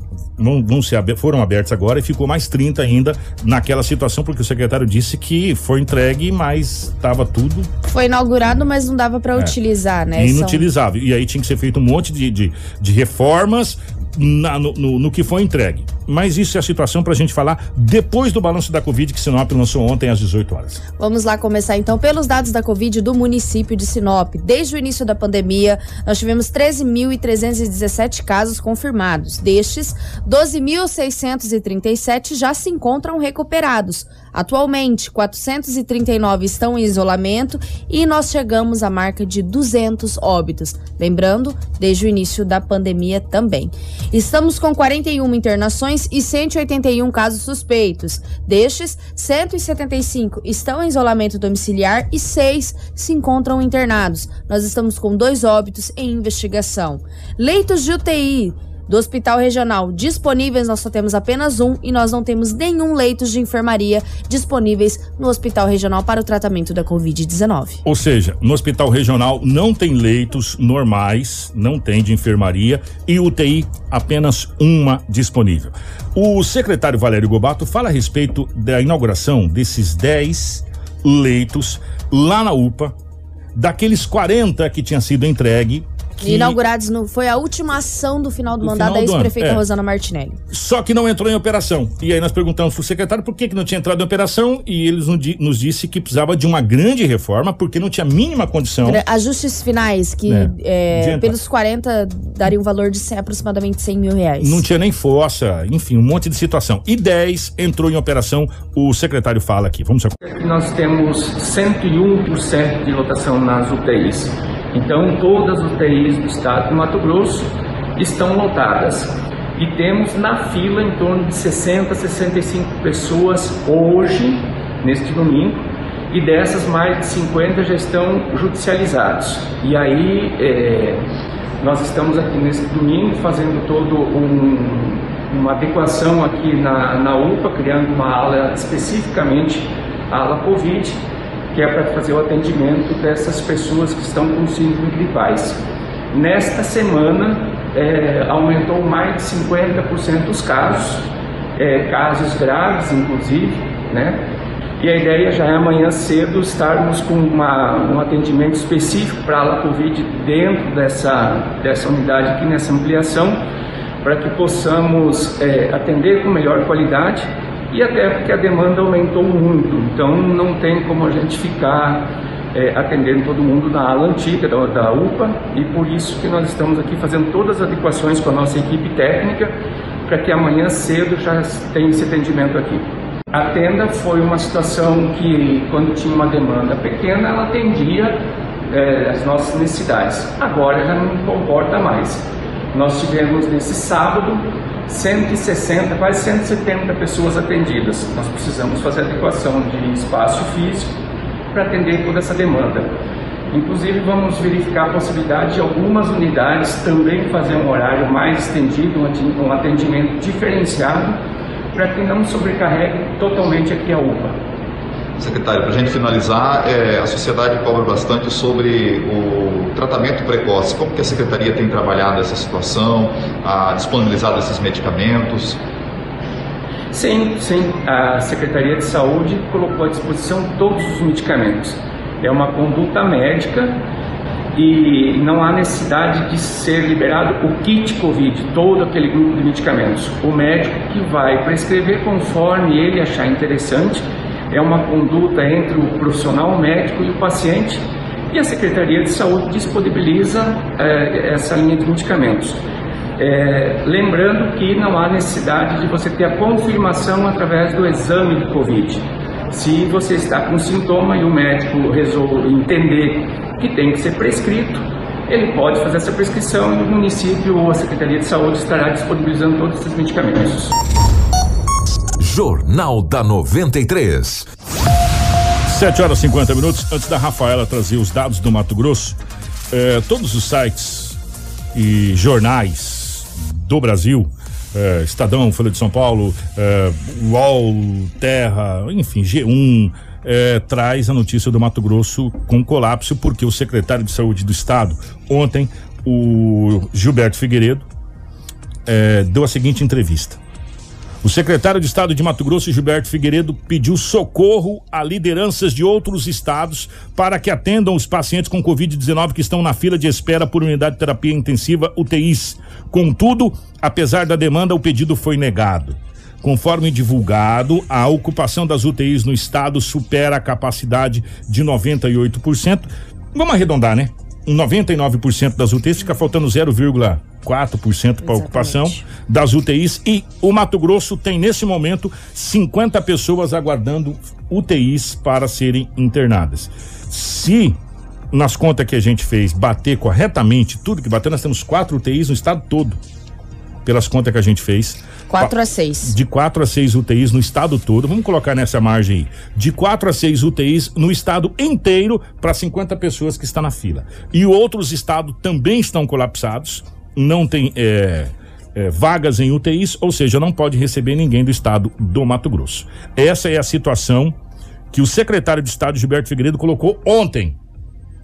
ser, abe- foram abertos agora e ficou mais 30 ainda naquela situação, porque o secretário disse que foi entregue, mas estava tudo Foi inaugurado, mas não dava pra É. utilizar, né? São- inutilizável. E aí tinha que ser feito um monte de, de, de reformas na- no, no- no que foi entregue. Mas isso é a situação para a gente falar depois do balanço da Covid que Sinop lançou ontem às 18 horas. Vamos lá começar então pelos dados da Covid do município de Sinop. Desde o início da pandemia, nós tivemos 13.317 casos confirmados. Destes, 12.637 já se encontram recuperados. Atualmente, 439 estão em isolamento e nós chegamos à marca de 200 óbitos. Lembrando, desde o início da pandemia também. Estamos com 41 internações e 181 casos suspeitos. Destes, 175 estão em isolamento domiciliar e 6 se encontram internados. Nós estamos com dois óbitos em investigação. Leitos de UTI. Do Hospital Regional disponíveis, nós só temos apenas um e nós não temos nenhum leitos de enfermaria disponíveis no Hospital Regional para o tratamento da Covid-19. Ou seja, no hospital regional não tem leitos normais, não tem de enfermaria e UTI apenas uma disponível. O secretário Valério Gobato fala a respeito da inauguração desses 10 leitos lá na UPA, daqueles 40 que tinha sido entregue. Que Inaugurados no, foi a última ação do final do, Do mandato final da ex-prefeita é. Rosana Martinelli. Só que não entrou em operação. E aí nós perguntamos pro secretário por que, que não tinha entrado em operação e eles nos di- nos disse que precisava de uma grande reforma porque não tinha a mínima condição. Ajustes finais, que É. é, pelos 40 daria um valor de 100, aproximadamente 100 mil reais. Não tinha nem fossa, enfim, um monte de situação. E 10 entrou em operação, o secretário fala aqui. Vamos que nós temos 101% de lotação nas UTIs. Então, todas as UTIs do estado de Mato Grosso estão lotadas. E temos na fila em torno de 60, 65 pessoas hoje, neste domingo, e dessas mais de 50 já estão judicializados. E aí, é, nós estamos aqui nesse domingo fazendo todo um, uma adequação aqui na, na UPA, criando uma ala especificamente ala Covid, que é para fazer o atendimento dessas pessoas que estão com síndrome gripais. Nesta semana, é, aumentou mais de 50% os casos, é, casos graves, inclusive, né? E a ideia já é amanhã cedo estarmos com uma, um atendimento específico para a Covid dentro dessa, dessa unidade aqui, nessa ampliação, para que possamos é, atender com melhor qualidade e até porque a demanda aumentou muito, então não tem como a gente ficar é, atendendo todo mundo na ala antiga da, da UPA e por isso que nós estamos aqui fazendo todas as adequações com a nossa equipe técnica para que amanhã cedo já tenha esse atendimento aqui. A tenda foi uma situação que, quando tinha uma demanda pequena, ela atendia é, as nossas necessidades. Agora já não comporta mais. Nós tivemos nesse sábado 160, quase 170 pessoas atendidas. Nós precisamos fazer adequação de espaço físico para atender toda essa demanda. Inclusive, vamos verificar a possibilidade de algumas unidades também fazer um horário mais estendido, um aten- atendimento diferenciado, para que não sobrecarregue totalmente aqui a UPA. Secretário, para a gente finalizar, é, a sociedade cobra bastante sobre o tratamento precoce. Como que a Secretaria tem trabalhado essa situação, ah, disponibilizado esses medicamentos? sem, sem a Secretaria de Saúde colocou à disposição todos os medicamentos. É uma conduta médica e não há necessidade de ser liberado o kit Covid, todo aquele grupo de medicamentos. O médico que vai prescrever conforme ele achar interessante, é uma conduta entre o profissional médico e o paciente, e a Secretaria de Saúde disponibiliza eh, essa linha de medicamentos. É, lembrando que não há necessidade de você ter a confirmação através do exame de Covid. Se você está com sintoma e o médico resolve entender que tem que ser prescrito, ele pode fazer essa prescrição e o município ou a Secretaria de Saúde estará disponibilizando todos esses medicamentos. Jornal da 93. 7 horas e 50 minutos. Antes da Rafaela trazer os dados do Mato Grosso, eh, todos os sites e jornais do Brasil, eh, Estadão, Folha de São Paulo, eh, UOL, Terra, enfim, G1, eh, traz a notícia do Mato Grosso com colapso, porque o secretário de Saúde do Estado, ontem, o Gilberto Figueiredo, eh, deu a seguinte entrevista. O secretário de Estado de Mato Grosso, Gilberto Figueiredo, pediu socorro a lideranças de outros estados para que atendam os pacientes com Covid-19 que estão na fila de espera por unidade de terapia intensiva UTIs. Contudo, apesar da demanda, o pedido foi negado. Conforme divulgado, a ocupação das UTIs no estado supera a capacidade de 98%. Vamos arredondar, né? 99% das UTIs, fica faltando 0,4% para ocupação das UTIs e o Mato Grosso tem nesse momento 50 pessoas aguardando UTIs para serem internadas. Se nas contas que a gente fez bater corretamente tudo que bateu, nós temos quatro UTIs no estado todo. Pelas contas que a gente fez. 4 a 6. De 4 a 6 UTIs no estado todo. Vamos colocar nessa margem aí. De 4 a 6 UTIs no estado inteiro para 50 pessoas que estão na fila. E outros estados também estão colapsados. Não tem é, é, vagas em UTIs, ou seja, não pode receber ninguém do estado do Mato Grosso. Essa é a situação que o secretário de Estado, Gilberto Figueiredo, colocou ontem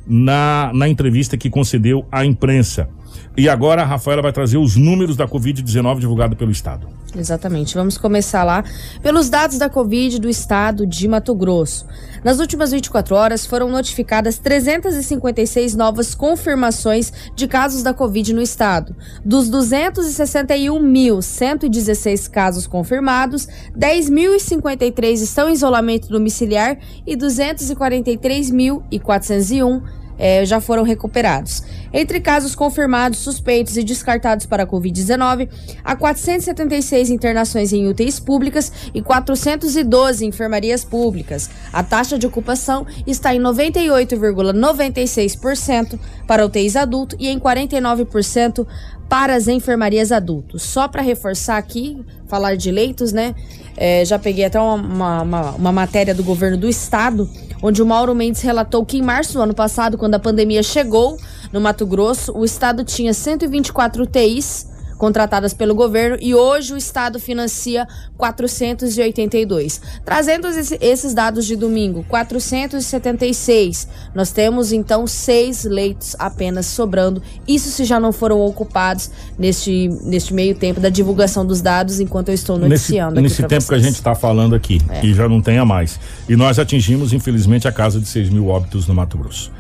na, na entrevista que concedeu à imprensa. E agora a Rafaela vai trazer os números da Covid-19 divulgado pelo Estado. Exatamente. Vamos começar lá pelos dados da Covid do estado de Mato Grosso. Nas últimas 24 horas foram notificadas 356 novas confirmações de casos da Covid no estado. Dos 261.116 casos confirmados, 10.053 estão em isolamento domiciliar e 243.401 eh, já foram recuperados. Entre casos confirmados, suspeitos e descartados para a Covid-19, há 476 internações em UTIs públicas e 412 em enfermarias públicas. A taxa de ocupação está em 98,96% para UTIs adulto e em 49% para as enfermarias adultos. Só para reforçar aqui, falar de leitos, né? É, já peguei até uma, uma, uma, matéria do governo do estado, onde o Mauro Mendes relatou que em março do ano passado, quando a pandemia chegou no Mato Grosso, o estado tinha 124 UTIs contratadas pelo governo e hoje o estado financia 482. Trazendo esses dados de domingo, 476. Nós temos então seis leitos apenas sobrando. Isso se já não foram ocupados neste, neste meio tempo da divulgação dos dados, enquanto eu estou noticiando. Nesse, nesse tempo vocês. que a gente está falando aqui, é. e já não tenha mais. E nós atingimos, infelizmente, a casa de 6 mil óbitos no Mato Grosso.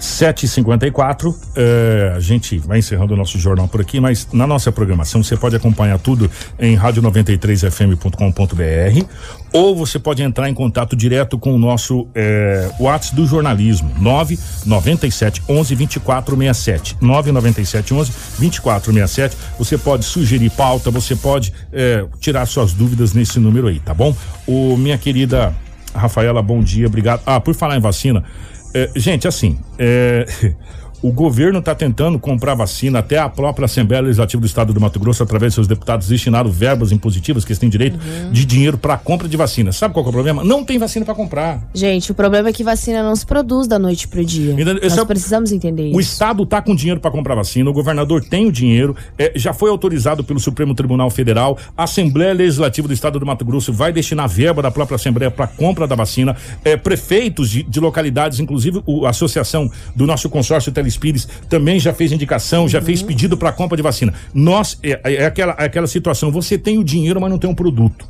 7h54, eh, a gente vai encerrando o nosso jornal por aqui, mas na nossa programação você pode acompanhar tudo em rádio93fm.com.br ou você pode entrar em contato direto com o nosso eh, WhatsApp do jornalismo, 997 11 2467. 997 11 2467. Você pode sugerir pauta, você pode eh, tirar suas dúvidas nesse número aí, tá bom? O minha querida Rafaela, bom dia, obrigado. Ah, por falar em vacina, é, gente, assim, é, o governo está tentando comprar vacina, até a própria Assembleia Legislativa do Estado do Mato Grosso, através de seus deputados, destinaram verbas impositivas que eles têm direito uhum. de dinheiro para compra de vacina. Sabe qual é o problema? Não tem vacina para comprar. Gente, o problema é que vacina não se produz da noite pro dia. Então, Nós é, precisamos entender isso. O Estado está com dinheiro para comprar vacina, o governador tem o dinheiro, é, já foi autorizado pelo Supremo Tribunal Federal, a Assembleia Legislativa do Estado do Mato Grosso vai destinar verba da própria Assembleia para compra da vacina. É, prefeitos de, de localidades, inclusive o, a associação do nosso consórcio Telespires, também também já fez indicação, já uhum. fez pedido para compra de vacina. Nós, é, é, aquela, é aquela situação, você tem o dinheiro, mas não tem um produto.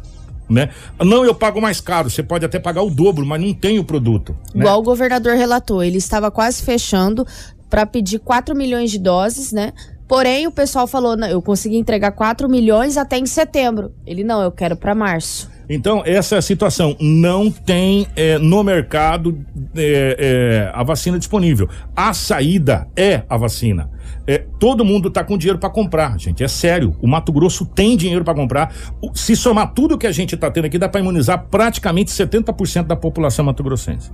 né? Não, eu pago mais caro. Você pode até pagar o dobro, mas não tem o produto. né? Igual o governador relatou, ele estava quase fechando para pedir 4 milhões de doses, né? Porém, o pessoal falou, "Não, eu consegui entregar 4 milhões até em setembro. Ele não, eu quero para março. Então, essa é a situação. Não tem eh, no mercado eh, eh, a vacina disponível. A saída é a vacina. Eh, todo mundo está com dinheiro para comprar, gente. É sério. O Mato Grosso tem dinheiro para comprar. Se somar tudo que a gente está tendo aqui, dá para imunizar praticamente 70% da população mato-grossense.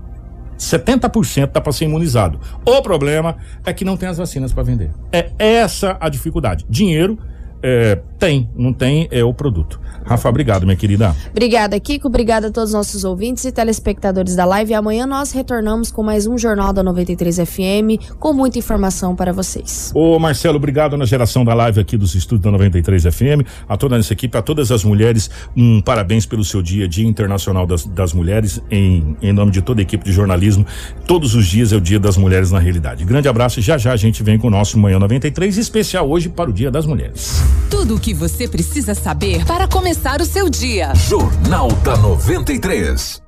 70% dá para ser imunizado. O problema é que não tem as vacinas para vender. É essa a dificuldade. Dinheiro eh, tem, não tem é o produto. Rafa, obrigado, minha querida. Obrigada, Kiko. Obrigada a todos os nossos ouvintes e telespectadores da live. E amanhã nós retornamos com mais um Jornal da 93 FM com muita informação para vocês. Ô Marcelo, obrigado na geração da live aqui dos estúdios da 93 FM, a toda essa equipe, a todas as mulheres, um parabéns pelo seu dia, Dia Internacional das, das Mulheres, em, em nome de toda a equipe de jornalismo. Todos os dias é o Dia das Mulheres na realidade. Grande abraço e já já a gente vem com o nosso Manhã 93, especial hoje para o Dia das Mulheres. Tudo o que você precisa saber para começar o seu dia. Jornal da 93.